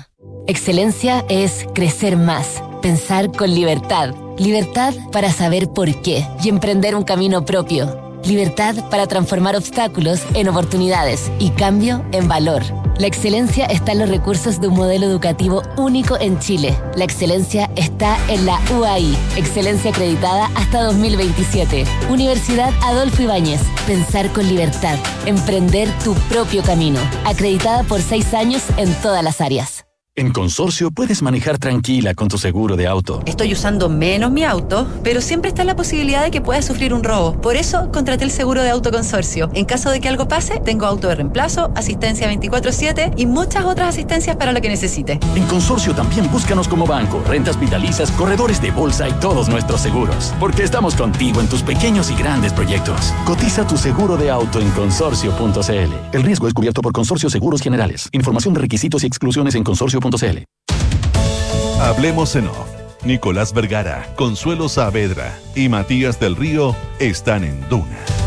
Excelencia es crecer más, pensar con libertad Libertad para saber por qué y emprender un camino propio. Libertad para transformar obstáculos en oportunidades y cambio en valor. La excelencia está en los recursos de un modelo educativo único en Chile. La excelencia está en la UAI, excelencia acreditada hasta 2027. Universidad Adolfo Ibáñez, pensar con libertad, emprender tu propio camino. Acreditada por seis años en todas las áreas. En Consorcio puedes manejar tranquila con tu seguro de auto. Estoy usando menos mi auto, pero siempre está la posibilidad de que pueda sufrir un robo. Por eso contraté el seguro de auto Consorcio. En caso de que algo pase, tengo auto de reemplazo, asistencia 24/7 y muchas otras asistencias para lo que necesite. En Consorcio también búscanos como banco, rentas vitalizas, corredores de bolsa y todos nuestros seguros. Porque estamos contigo en tus pequeños y grandes proyectos. Cotiza tu seguro de auto en consorcio.cl. El riesgo es cubierto por Consorcio Seguros Generales. Información de requisitos y exclusiones en consorcio.cl. Hablemos en off. Nicolás Vergara, Consuelo Saavedra y Matías del Río están en Duna.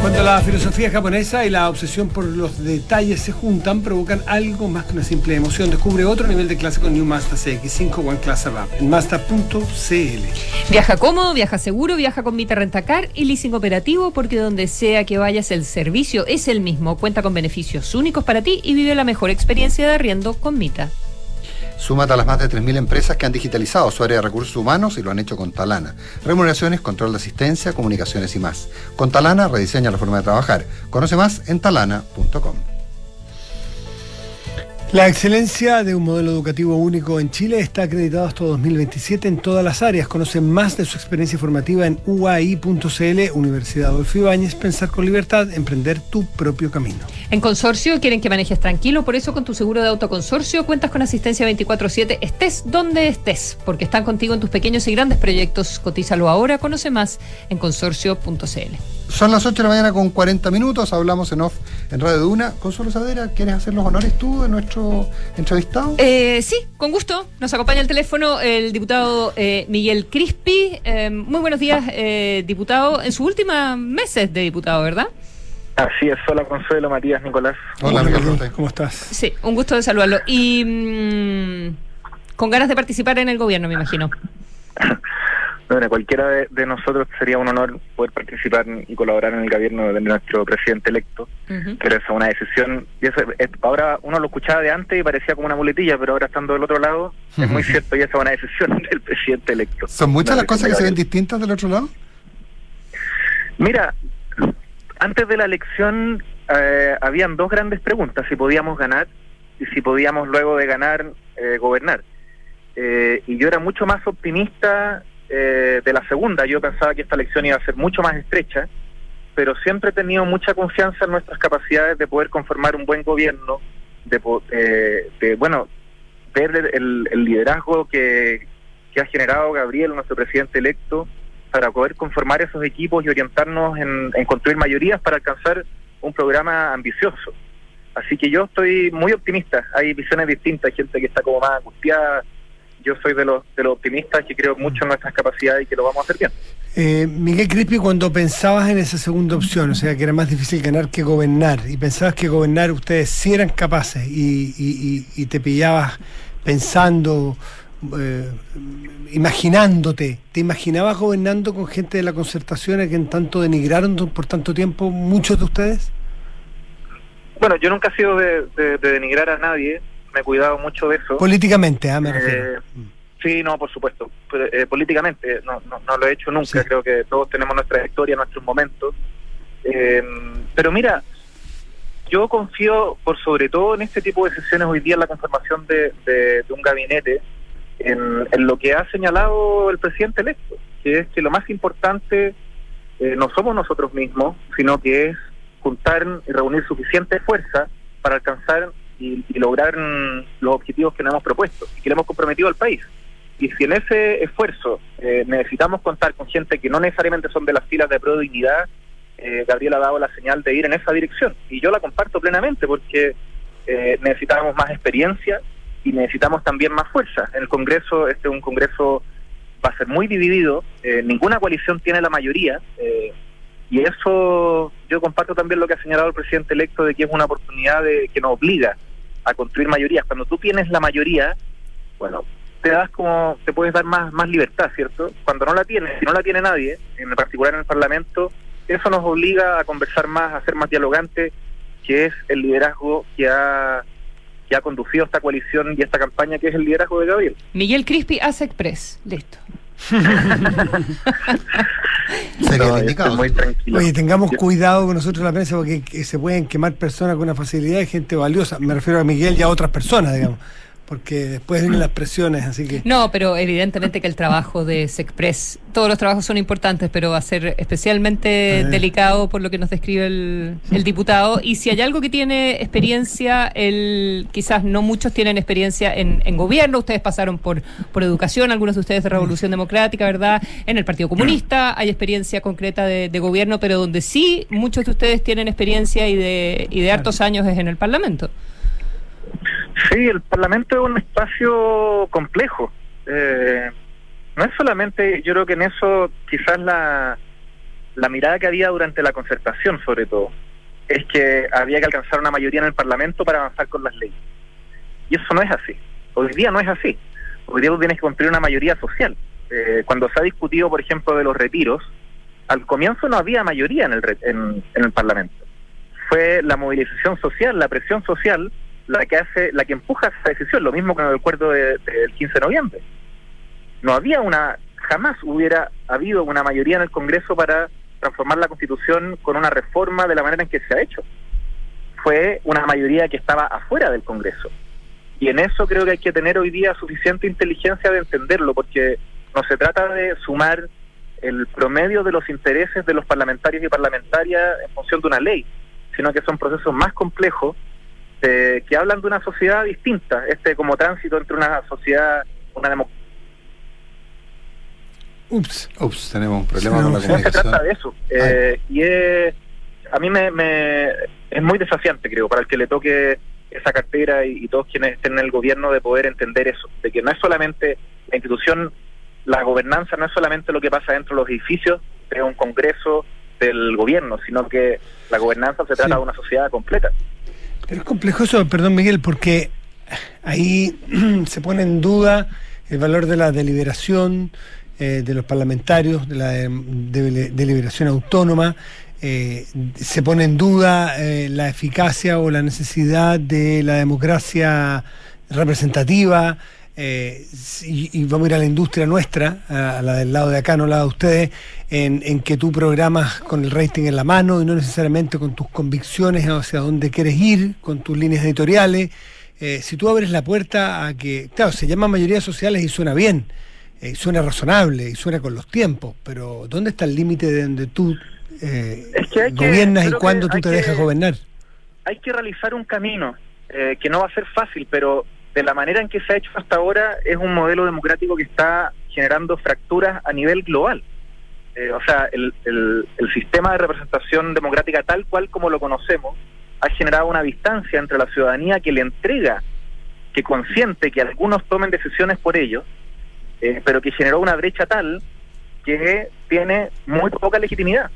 Cuando la filosofía japonesa y la obsesión por los detalles se juntan, provocan algo más que una simple emoción. Descubre otro nivel de clase con New Mazda CX5 One Class App en Mazda.cl. Viaja cómodo, viaja seguro, viaja con Mita Rentacar y leasing operativo porque donde sea que vayas el servicio es el mismo. Cuenta con beneficios únicos para ti y vive la mejor experiencia de arriendo con Mita. Súmate a las más de 3.000 empresas que han digitalizado su área de recursos humanos y lo han hecho con Talana. Remuneraciones, control de asistencia, comunicaciones y más. Con Talana rediseña la forma de trabajar. Conoce más en talana.com. La excelencia de un modelo educativo único en Chile está acreditado hasta 2027 en todas las áreas. Conoce más de su experiencia formativa en uai.cl, Universidad Adolfo Ibáñez, Pensar con Libertad, Emprender tu propio camino. En Consorcio quieren que manejes tranquilo, por eso con tu seguro de autoconsorcio cuentas con asistencia 24/7, estés donde estés, porque están contigo en tus pequeños y grandes proyectos. Cotízalo ahora, conoce más en consorcio.cl. Son las 8 de la mañana con 40 minutos, hablamos en off en Radio Duna. Consuelo Sadera, ¿quieres hacer los honores tú de nuestro entrevistado? Eh, sí, con gusto. Nos acompaña al teléfono el diputado eh, Miguel Crispi. Eh, muy buenos días, eh, diputado. En sus últimos meses de diputado, ¿verdad? Así es, hola Consuelo, Matías, Nicolás. Hola, Hola, Miguel. ¿Cómo estás? Sí, un gusto de saludarlo. Y mm, con ganas de participar en el gobierno, me imagino. <laughs> Bueno, cualquiera de, de nosotros sería un honor poder participar y colaborar en el gobierno de nuestro presidente electo, Ujú. pero esa es una decisión. Y eso, es- ahora uno lo escuchaba de antes y parecía como una muletilla, pero ahora estando del otro lado, es muy <laughs> cierto y esa es una decisión <laughs> del presidente electo. ¿Son muchas las cosas que se ven distintas del otro lado? Mira, antes de la elección eh, habían dos grandes preguntas, si podíamos ganar y si podíamos luego de ganar eh, gobernar. Eh, y yo era mucho más optimista eh, de la segunda, yo pensaba que esta elección iba a ser mucho más estrecha, pero siempre he tenido mucha confianza en nuestras capacidades de poder conformar un buen gobierno, de, eh, de bueno, ver el, el liderazgo que, que ha generado Gabriel, nuestro presidente electo, para poder conformar esos equipos y orientarnos en, en construir mayorías para alcanzar un programa ambicioso. Así que yo estoy muy optimista. Hay visiones distintas, gente que está como más angustiada. Yo soy de los, de los optimistas que creo mucho en nuestras capacidades y que lo vamos a hacer bien. Eh, Miguel Crispi, cuando pensabas en esa segunda opción, o sea, que era más difícil ganar que gobernar, y pensabas que gobernar ustedes sí eran capaces, y, y- y- y te pillabas pensando, eh, imaginándote, ¿te imaginabas gobernando con gente de la concertación a quien tanto denigraron por tanto tiempo muchos de ustedes? Bueno, yo nunca he sido de, de- de denigrar a nadie, me he cuidado mucho de eso. Políticamente, ah, me refiero. Eh, sí, no, por supuesto. Eh, políticamente no, no, no lo he hecho nunca. Creo que todos tenemos nuestra historia, nuestros momentos. Eh, pero mira, yo confío por sobre todo en este tipo de sesiones hoy día en la conformación de, de- de un gabinete, en, en lo que ha señalado el presidente electo, que es que lo más importante eh, no somos nosotros mismos, sino que es juntar y reunir suficiente fuerza para alcanzar y, lograr los objetivos que nos hemos propuesto y que le hemos comprometido al país. Y si en ese esfuerzo eh, necesitamos contar con gente que no necesariamente son de las filas de pro dignidad, eh, Gabriel ha dado la señal de ir en esa dirección. Y yo la comparto plenamente porque eh, necesitamos más experiencia y necesitamos también más fuerza. El Congreso, este es un Congreso va a ser muy dividido, eh, ninguna coalición tiene la mayoría, eh, y eso yo comparto también lo que ha señalado el presidente electo de que es una oportunidad de, que nos obliga a construir mayorías. Cuando tú tienes la mayoría, bueno, te das como, te puedes dar más, más libertad, ¿cierto? Cuando no la tienes, si no la tiene nadie, en particular en el Parlamento, eso nos obliga a conversar más, a ser más dialogantes, que es el liderazgo que ha, que ha conducido esta coalición y esta campaña, que es el liderazgo de Gabriel. Miguel Crispi hace Express, listo. <laughs> No, yo estoy muy tranquilo. Oye, tengamos cuidado con nosotros en la prensa porque que se pueden quemar personas con una facilidad de gente valiosa. Me refiero a Miguel y a otras personas, digamos. Porque después vienen las presiones, así que. No, pero evidentemente que el trabajo de Sexpress, todos los trabajos son importantes, pero va a ser especialmente delicado por lo que nos describe el, el diputado. Y si hay algo que tiene experiencia, el, quizás no muchos tienen experiencia en, en gobierno, ustedes pasaron por, por educación, algunos de ustedes de Revolución Democrática, ¿verdad? En el Partido Comunista hay experiencia concreta de, de gobierno, pero donde sí muchos de ustedes tienen experiencia y de, y de hartos años es en el Parlamento. Sí, el Parlamento es un espacio complejo. Eh, no es solamente, yo creo que en eso quizás la, la mirada que había durante la concertación, sobre todo, es que había que alcanzar una mayoría en el Parlamento para avanzar con las leyes. Y eso no es así. Hoy día no es así. Hoy día tú tienes que cumplir una mayoría social. Eh, cuando se ha discutido, por ejemplo, de los retiros, al comienzo no había mayoría en el, en el Parlamento. Fue la movilización social, la presión social, la que hace, la que empuja esa decisión. Lo mismo con el acuerdo de- del 15 de noviembre. No había una, jamás hubiera habido una mayoría en el Congreso para transformar la Constitución con una reforma de la manera en que se ha hecho. Fue una mayoría que estaba afuera del Congreso. Y en eso creo que hay que tener hoy día suficiente inteligencia de entenderlo, porque no se trata de sumar el promedio de los intereses de los parlamentarios y parlamentarias en función de una ley, sino que son procesos más complejos eh, que hablan de una sociedad distinta, este como tránsito entre una sociedad, una democracia. Ups. Ups, tenemos un problema con la No se comunicación. trata de eso. Eh, y es, a mí me, me- es muy desafiante, creo, para el que le toque esa cartera y, y todos quienes estén en el gobierno de poder entender eso, de que no es solamente la institución, la gobernanza no es solamente lo que pasa dentro de los edificios de un congreso del gobierno, sino que la gobernanza se trata Sí. de una sociedad completa. Pero es complejo eso, perdón Miguel, porque ahí <clears throat> se pone en duda el valor de la deliberación eh, de los parlamentarios, de la eh, de- deliberación autónoma, eh, se pone en duda la eficacia o la necesidad de la democracia representativa. Eh, y, y vamos a ir a la industria nuestra, a, a la del lado de acá, no la de ustedes, en, en que tú programas con el rating en la mano y no necesariamente con tus convicciones hacia dónde quieres ir, con tus líneas editoriales. Eh, si tú abres la puerta a que, claro, se llama mayorías sociales y suena bien, eh, suena razonable y suena con los tiempos, pero ¿dónde está el límite de donde tú eh, Es que hay que- gobiernas y cuándo tú te que- dejas gobernar? hay que realizar un camino eh, que no va a ser fácil, pero de la manera en que se ha hecho hasta ahora es un modelo democrático que está generando fracturas a nivel global. Eh, o sea, el, el- el sistema de representación democrática tal cual como lo conocemos ha generado una distancia entre la ciudadanía que le entrega, que consiente que algunos tomen decisiones por ellos, eh, pero que generó una brecha tal que tiene muy poca legitimidad.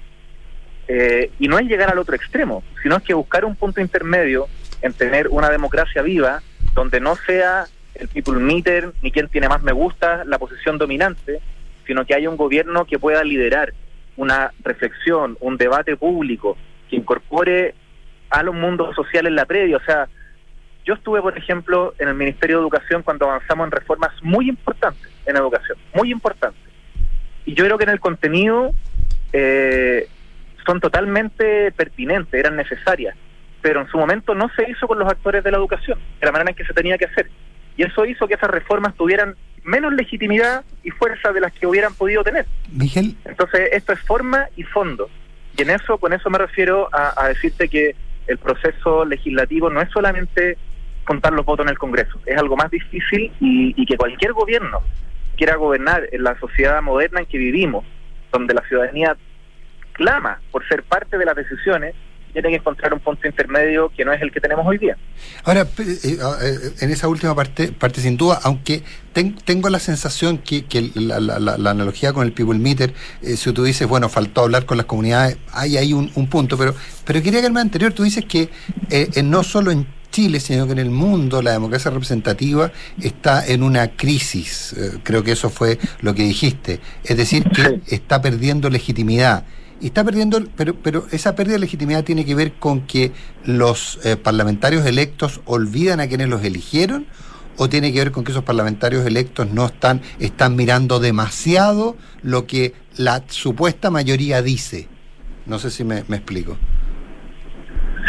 Eh, y no es llegar al otro extremo, sino es que buscar un punto intermedio en tener una democracia viva donde no sea el people meter ni quien tiene más me gusta la posición dominante, sino que haya un gobierno que pueda liderar una reflexión, un debate público que incorpore a los mundos sociales la previa. O sea, yo estuve, por ejemplo, en el Ministerio de Educación cuando avanzamos en reformas muy importantes en educación, muy importantes. Y yo creo que en el contenido eh, son totalmente pertinentes, eran necesarias, pero en su momento no se hizo con los actores de la educación, de la manera en que se tenía que hacer. Y eso hizo que esas reformas tuvieran menos legitimidad y fuerza de las que hubieran podido tener. Miguel, Entonces, esto es forma y fondo. Y en eso, con eso me refiero a, a decirte que el proceso legislativo no es solamente contar los votos en el Congreso, es algo más difícil y, y que cualquier gobierno quiera gobernar en la sociedad moderna en que vivimos, donde la ciudadanía clama por ser parte de las decisiones, tiene que encontrar un punto intermedio que no es el que tenemos hoy día. Ahora, eh, eh, en esa última parte, parte sin duda, aunque ten- tengo la sensación que, que la, la- la- analogía con el People Meter, eh, si tú dices, bueno, faltó hablar con las comunidades, hay ahí un, un punto, pero pero quería que el más anterior, tú dices que eh, eh, no solo en Chile, sino que en el mundo la democracia representativa está en una crisis. Creo que eso fue lo que dijiste. Es decir, que está perdiendo legitimidad. Y está perdiendo, pero, pero esa pérdida de legitimidad tiene que ver con que los eh, parlamentarios electos olvidan a quienes los eligieron o tiene que ver con que esos parlamentarios electos no están, están mirando demasiado lo que la supuesta mayoría dice. No sé si me, explico.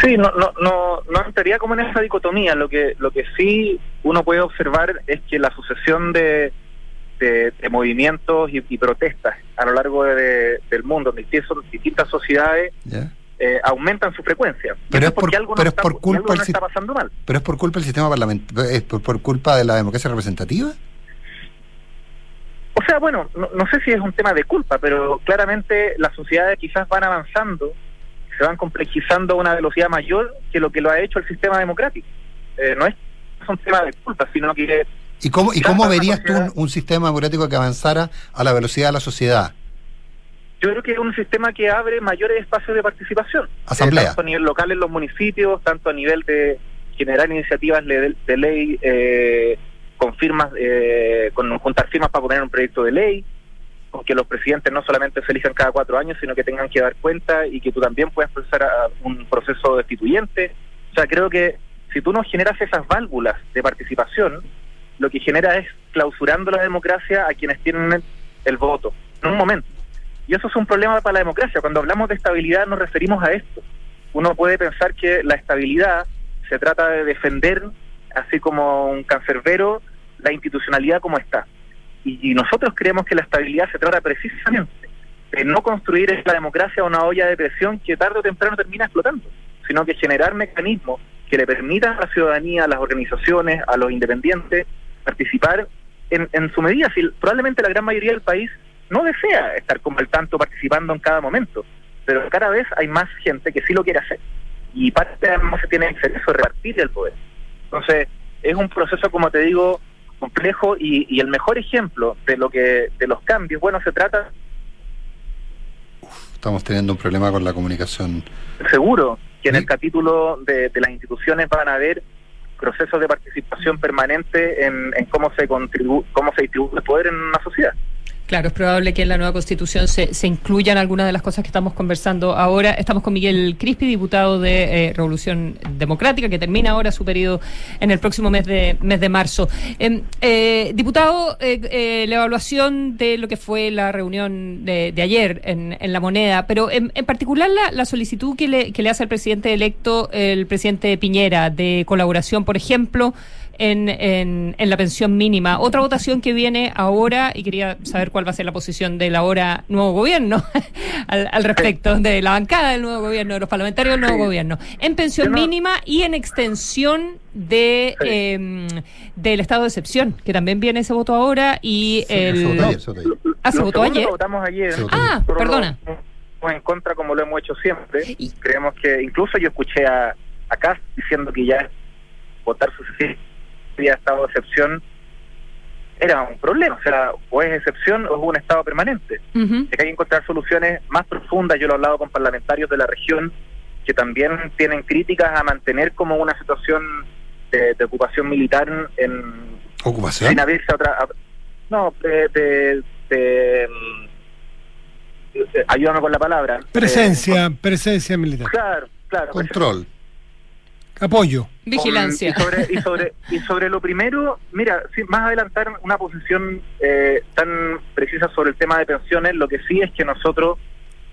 Sí, no, no, no, no entraría como en esa dicotomía. Lo que, lo que sí uno puede observar es que la sucesión de, de, movimientos y, protestas a lo largo de, del mundo, en distintas sociedades, eh, aumentan su frecuencia. Pero es, por, algo pero es por culpa está pasando mal. Pero es por culpa del sistema parlamentario, es por, culpa de la democracia representativa. O sea, bueno, no, no, sé si es un tema de culpa, pero claramente las sociedades quizás van avanzando se van complejizando a una velocidad mayor que lo que lo ha hecho el sistema democrático. Eh, no es un tema de culpa, sino que... ¿Y cómo, y cómo verías tú un, sistema democrático que avanzara a la velocidad de la sociedad? Yo creo que es un sistema que abre mayores espacios de participación. Asamblea. tanto a nivel local en los municipios, tanto a nivel de generar iniciativas de, ley eh, con firmas, eh, con juntar firmas para poner un proyecto de ley, que los presidentes no solamente se elijan cada cuatro años, sino que tengan que dar cuenta y que tú también puedas procesar un proceso destituyente. O sea, creo que si tú no generas esas válvulas de participación, lo que genera es clausurando la democracia a quienes tienen el voto, en un momento. Y eso es un problema para la democracia. Cuando hablamos de estabilidad nos referimos a esto. Uno puede pensar que la estabilidad se trata de defender, así como un cancerbero, la institucionalidad como está. Y, nosotros creemos que la estabilidad se trata precisamente de no construir la democracia una olla de presión que tarde o temprano termina explotando, sino que generar mecanismos que le permitan a la ciudadanía, a las organizaciones, a los independientes participar en, en su medida. Si probablemente la gran mayoría del país no desea estar como el tanto participando en cada momento, pero cada vez hay más gente que sí lo quiere hacer. Y parte además se tiene acceso a repartir el poder. Entonces, es un proceso, como te digo, complejo y, el mejor ejemplo de lo que de los cambios, bueno, se trata... estamos teniendo un problema con la comunicación. Seguro que en el capítulo de, las instituciones van a haber procesos de participación permanente en, en cómo se contribu cómo se distribuye el poder en una sociedad. Claro, es probable que en la nueva constitución se, se incluyan algunas de las cosas que estamos conversando ahora. Estamos con Miguel Crispi, diputado de eh, Revolución Democrática, que termina ahora su periodo en el próximo mes de mes de marzo. Em, eh, diputado, eh, la evaluación de lo que fue la reunión de, ayer en, en, La Moneda, pero en, en particular la, la, solicitud que le, que le hace al presidente electo, el presidente Piñera, de colaboración, por ejemplo, en, en, en, la pensión mínima. Otra votación que viene ahora, y quería saber cuál va a ser la posición del ahora nuevo gobierno <laughs> al, respecto, de la bancada del nuevo gobierno, de los parlamentarios del nuevo gobierno, en pensión mínima y en extensión de em, del estado de excepción, que también viene ese voto ahora y el... Se votó ayer. Ah, se votó ayer. votamos ayer. Ah, perdona. en contra como lo hemos hecho siempre. Creemos que incluso yo escuché a, a diciendo que ya votar sucesivamente había estado de excepción era un problema, o sea, o es excepción o es un estado permanente. Hay que encontrar soluciones más profundas, yo lo he hablado con parlamentarios de la región que también tienen críticas a mantener como una situación de, ocupación militar en... ¿Ocupación? Sin abrirse otra... no, de, de, ayúdame con la palabra. Presencia, presencia militar. Claro, claro. Control. Apoyo. Vigilancia. y, sobre, y, sobre, y sobre lo primero, mira, más adelantar una posición eh, tan precisa sobre el tema de pensiones, lo que sí es que nosotros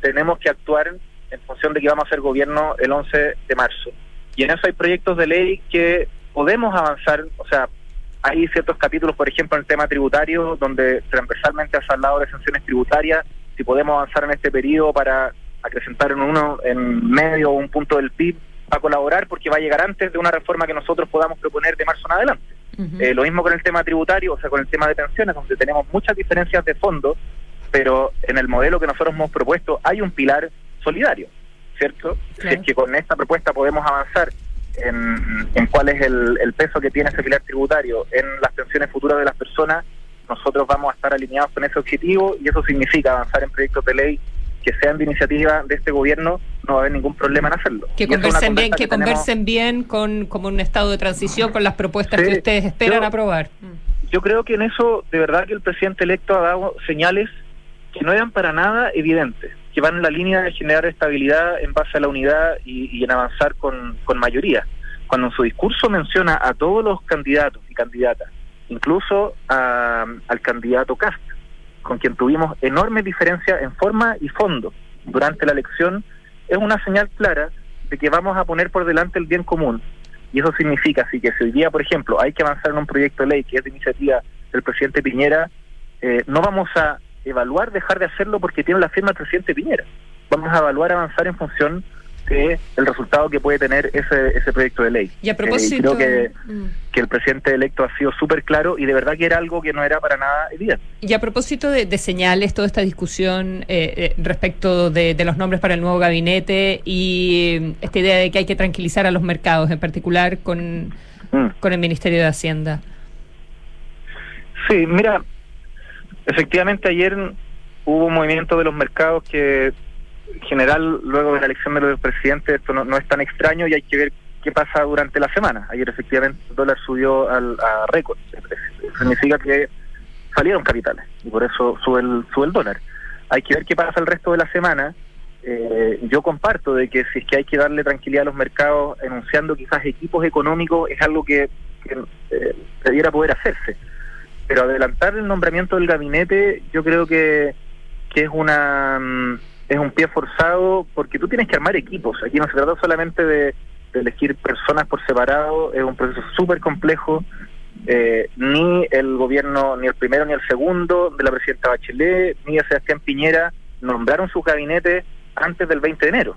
tenemos que actuar en función de que vamos a hacer gobierno el 11 de marzo. Y en eso hay proyectos de ley que podemos avanzar, o sea, hay ciertos capítulos, por ejemplo, en el tema tributario, donde transversalmente ha hablado de sanciones tributarias, si podemos avanzar en este periodo para acrecentar en uno, en medio o un punto del PIB, a colaborar porque va a llegar antes de una reforma que nosotros podamos proponer de marzo en adelante. Eh, lo mismo con el tema tributario, o sea, con el tema de pensiones, donde tenemos muchas diferencias de fondo, pero en el modelo que nosotros hemos propuesto hay un pilar solidario, ¿cierto? Si es que con esta propuesta podemos avanzar en, en cuál es el, el peso que tiene ese pilar tributario en las pensiones futuras de las personas, nosotros vamos a estar alineados con ese objetivo y eso significa avanzar en proyectos de ley que sean de iniciativa de este gobierno no va a haber ningún problema en hacerlo. Que conversen bien, que conversen bien con como un estado de transición con las propuestas Sí, que ustedes esperan yo- aprobar. Yo creo que en eso, de verdad que el presidente electo ha dado señales que no eran para nada evidentes, que van en la línea de generar estabilidad en base a la unidad y, y en avanzar con, con mayoría. Cuando en su discurso menciona a todos los candidatos y candidatas, incluso a- al candidato Cast, con quien tuvimos enormes diferencias en forma y fondo durante la elección, es una señal clara de que vamos a poner por delante el bien común. Y eso significa así que si hoy día, por ejemplo, hay que avanzar en un proyecto de ley que es de iniciativa del presidente Piñera, eh, no vamos a evaluar dejar de hacerlo porque tiene la firma del presidente Piñera. Vamos a evaluar avanzar en función de el resultado que puede tener ese, ese proyecto de ley. Y a Eh, propósito, creo que, mm. que el presidente electo ha sido súper claro y de verdad que era algo que no era para nada evidente. Y a propósito de, de señales, toda esta discusión eh, eh, respecto de, de los nombres para el nuevo gabinete y eh, esta idea de que hay que tranquilizar a los mercados, en particular con, Mm. con el Ministerio de Hacienda. Sí, mira, efectivamente ayer hubo un movimiento de los mercados que general luego de la elección de los presidentes esto no, no es tan extraño y hay que ver qué pasa durante la semana. Ayer efectivamente el dólar subió al, a récord. Significa que salieron capitales y por eso sube el, sube el dólar. Hay que ver qué pasa el resto de la semana. Eh, yo comparto de que si es que hay que darle tranquilidad a los mercados enunciando quizás equipos económicos es algo que, que, eh, debiera poder hacerse pero adelantar el nombramiento del gabinete yo creo que, que es una mm, es un pie forzado porque tú tienes que armar equipos. Aquí no se trata solamente de, de elegir personas por separado es un proceso súper complejo. Eh, ni el gobierno ni el primero ni el segundo de la presidenta Bachelet ni de Sebastián Piñera nombraron sus gabinetes antes del 20 de enero.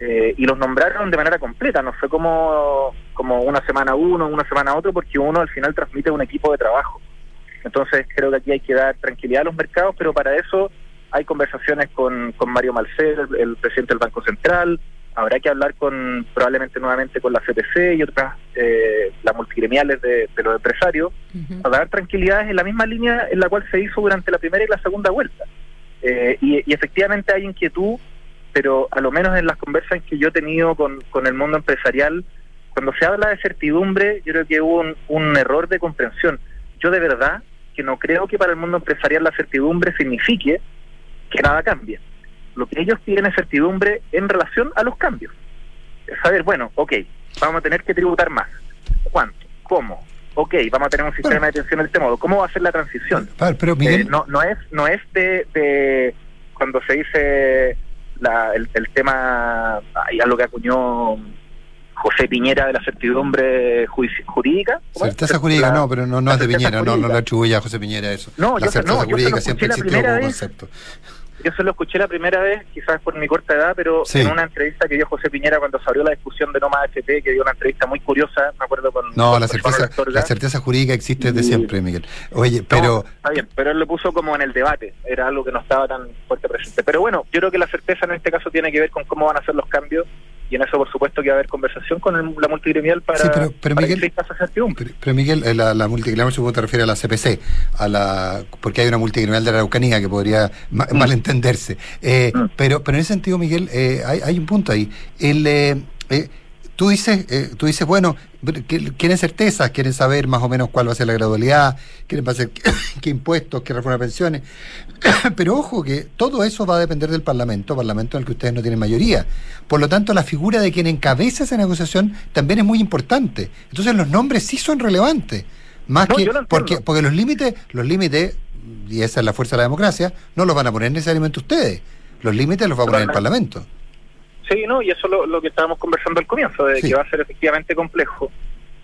Eh, y los nombraron de manera completa, no fue como, como una semana uno, una semana otro, porque uno al final transmite un equipo de trabajo. Entonces creo que aquí hay que dar tranquilidad a los mercados, pero para eso hay conversaciones con, con Mario Malcer, el, el presidente del Banco Central, habrá que hablar con probablemente nuevamente con la CPC y otras, eh, las multigremiales de, de los empresarios, para dar tranquilidades en la misma línea en la cual se hizo durante la primera y la segunda vuelta. Eh, y, y efectivamente hay inquietud, pero a lo menos en las conversas que yo he tenido con, con el mundo empresarial, cuando se habla de certidumbre, yo creo que hubo un, un error de comprensión. Yo de verdad que no creo que para el mundo empresarial la certidumbre signifique que nada cambie. Lo que ellos piden es certidumbre en relación a los cambios. Es saber, bueno, ok, vamos a tener que tributar más. ¿Cuánto? ¿Cómo? Ok, vamos a tener un sistema de atención de este modo. ¿Cómo va a ser la transición? Pero Miguel, Eh, no, no es, no es de, de cuando se dice la, el, el tema, hay algo que acuñó José Piñera de la certidumbre jurídica. certeza jurídica La- no, pero no, no es de Piñera, no, no le atribuye a José Piñera eso. No, la yo certeza no, jurídica siempre existió como vez. concepto. Yo se lo escuché la primera vez, quizás por mi corta edad, pero Sí. en una entrevista que dio José Piñera cuando se abrió la discusión de No Más AFP, que dio una entrevista muy curiosa, me acuerdo con... No, con la certeza, Astorga. la certeza jurídica existe desde Y- siempre, Miguel. Oye, No, pero está bien, pero él lo puso como en el debate, era algo que no estaba tan fuerte presente. Pero bueno, yo creo que la certeza en este caso tiene que ver con cómo van a ser los cambios y en eso por supuesto que va a haber conversación con el- la multigremial para, Sí, pero- pero para Miguel- que. Pero Miguel, eh, la, la multigremial supongo te refiere a la CPC, a la, porque hay una multigremial de la Araucanía que podría ma- Mm. malentenderse. Eh, pero, pero en ese sentido, Miguel, eh, hay, hay un punto ahí. El, eh, tú dices, eh, tú dices, bueno, quieren certezas, quieren saber más o menos cuál va a ser la gradualidad, quieren va a ser qué, <coughs> qué impuestos, qué reforma de pensiones. <coughs> Pero ojo que todo eso va a depender del Parlamento, Parlamento en el que ustedes no tienen mayoría. Por lo tanto, la figura de quien encabeza esa negociación también es muy importante. Entonces los nombres sí son relevantes. Más No, que lo porque, porque los límites, los límites, y esa es la fuerza de la democracia, no los van a poner necesariamente ustedes. Los límites los va a poner el Parlamento. Sí, no, y eso es lo, lo que estábamos conversando al comienzo, de Sí. que va a ser efectivamente complejo.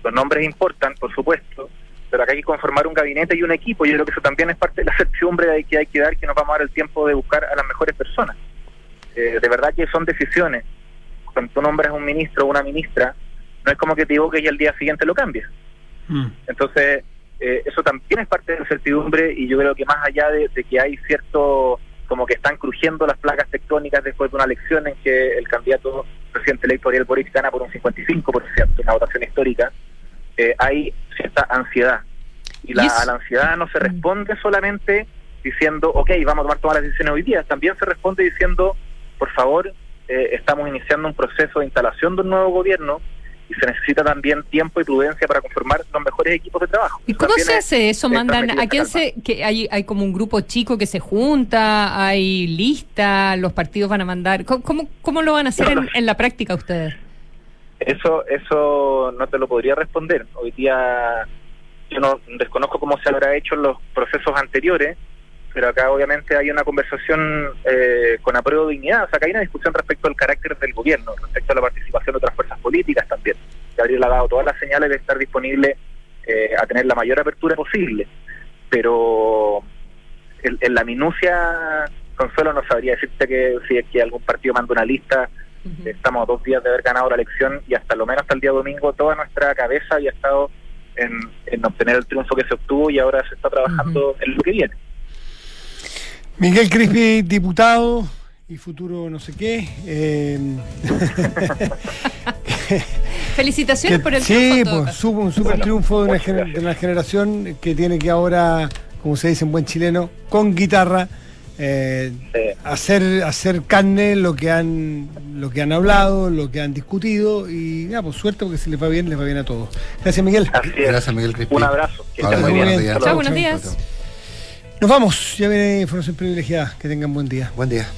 Los nombres importan, por supuesto, pero acá hay que conformar un gabinete y un equipo. Yo creo que eso también es parte de la certidumbre de que hay que dar, que nos vamos a dar el tiempo de buscar a las mejores personas. Eh, de verdad que son decisiones. Cuando tú nombras un ministro o una ministra, no es como que te equivoques y al día siguiente lo cambies. Entonces, eh, eso también es parte de la certidumbre y yo creo que más allá de, de que hay cierto, como que están crujiendo las placas tectónicas después de una elección en que el candidato presidente electo Ariel Boric gana por un 55%, una votación histórica, eh, hay cierta ansiedad. Y la, a la ansiedad no se responde solamente diciendo, ok, vamos a tomar todas las decisiones hoy día, también se responde diciendo, por favor, eh, estamos iniciando un proceso de instalación de un nuevo gobierno y se necesita también tiempo y prudencia para conformar los mejores equipos de trabajo. ¿Y cómo se hace eso? es ¿Mandan a quién se.? que hay, hay como un grupo chico que se junta, hay lista, los partidos van a mandar. ¿Cómo, cómo, cómo lo van a hacer en, en la práctica ustedes? Eso, eso no te lo podría responder. Hoy día yo no desconozco cómo se habrá hecho en los procesos anteriores, pero acá obviamente hay una conversación eh, con apruebo de dignidad. O sea, acá hay una discusión respecto al carácter del gobierno, respecto a la participación de otras fuerzas políticas también. Gabriel ha dado todas las señales de estar disponible eh, a tener la mayor apertura posible, pero en, en la minucia, Consuelo, no sabría decirte que si es que algún partido manda una lista Estamos a dos días de haber ganado la elección y hasta lo menos hasta el día domingo toda nuestra cabeza había estado en, en obtener el triunfo que se obtuvo y ahora se está trabajando en lo que viene. Miguel Crispi, diputado y futuro no sé qué. eh, <laughs> Felicitaciones que- por el sí, triunfo, todo pues un super triunfo de una, gener- de una generación que tiene que ahora, como se dice en buen chileno, con guitarra, eh, hacer, hacer carne lo que han lo que han hablado, lo que han discutido y ya, pues suerte porque si les va bien, les va bien a todos. Gracias Miguel. Gracias, Miguel Crispi. Un abrazo. Que Ahora, muy buenos días. Chao, buenos días. Nos vamos. Ya viene información privilegiada. Que tengan buen día. Buen día.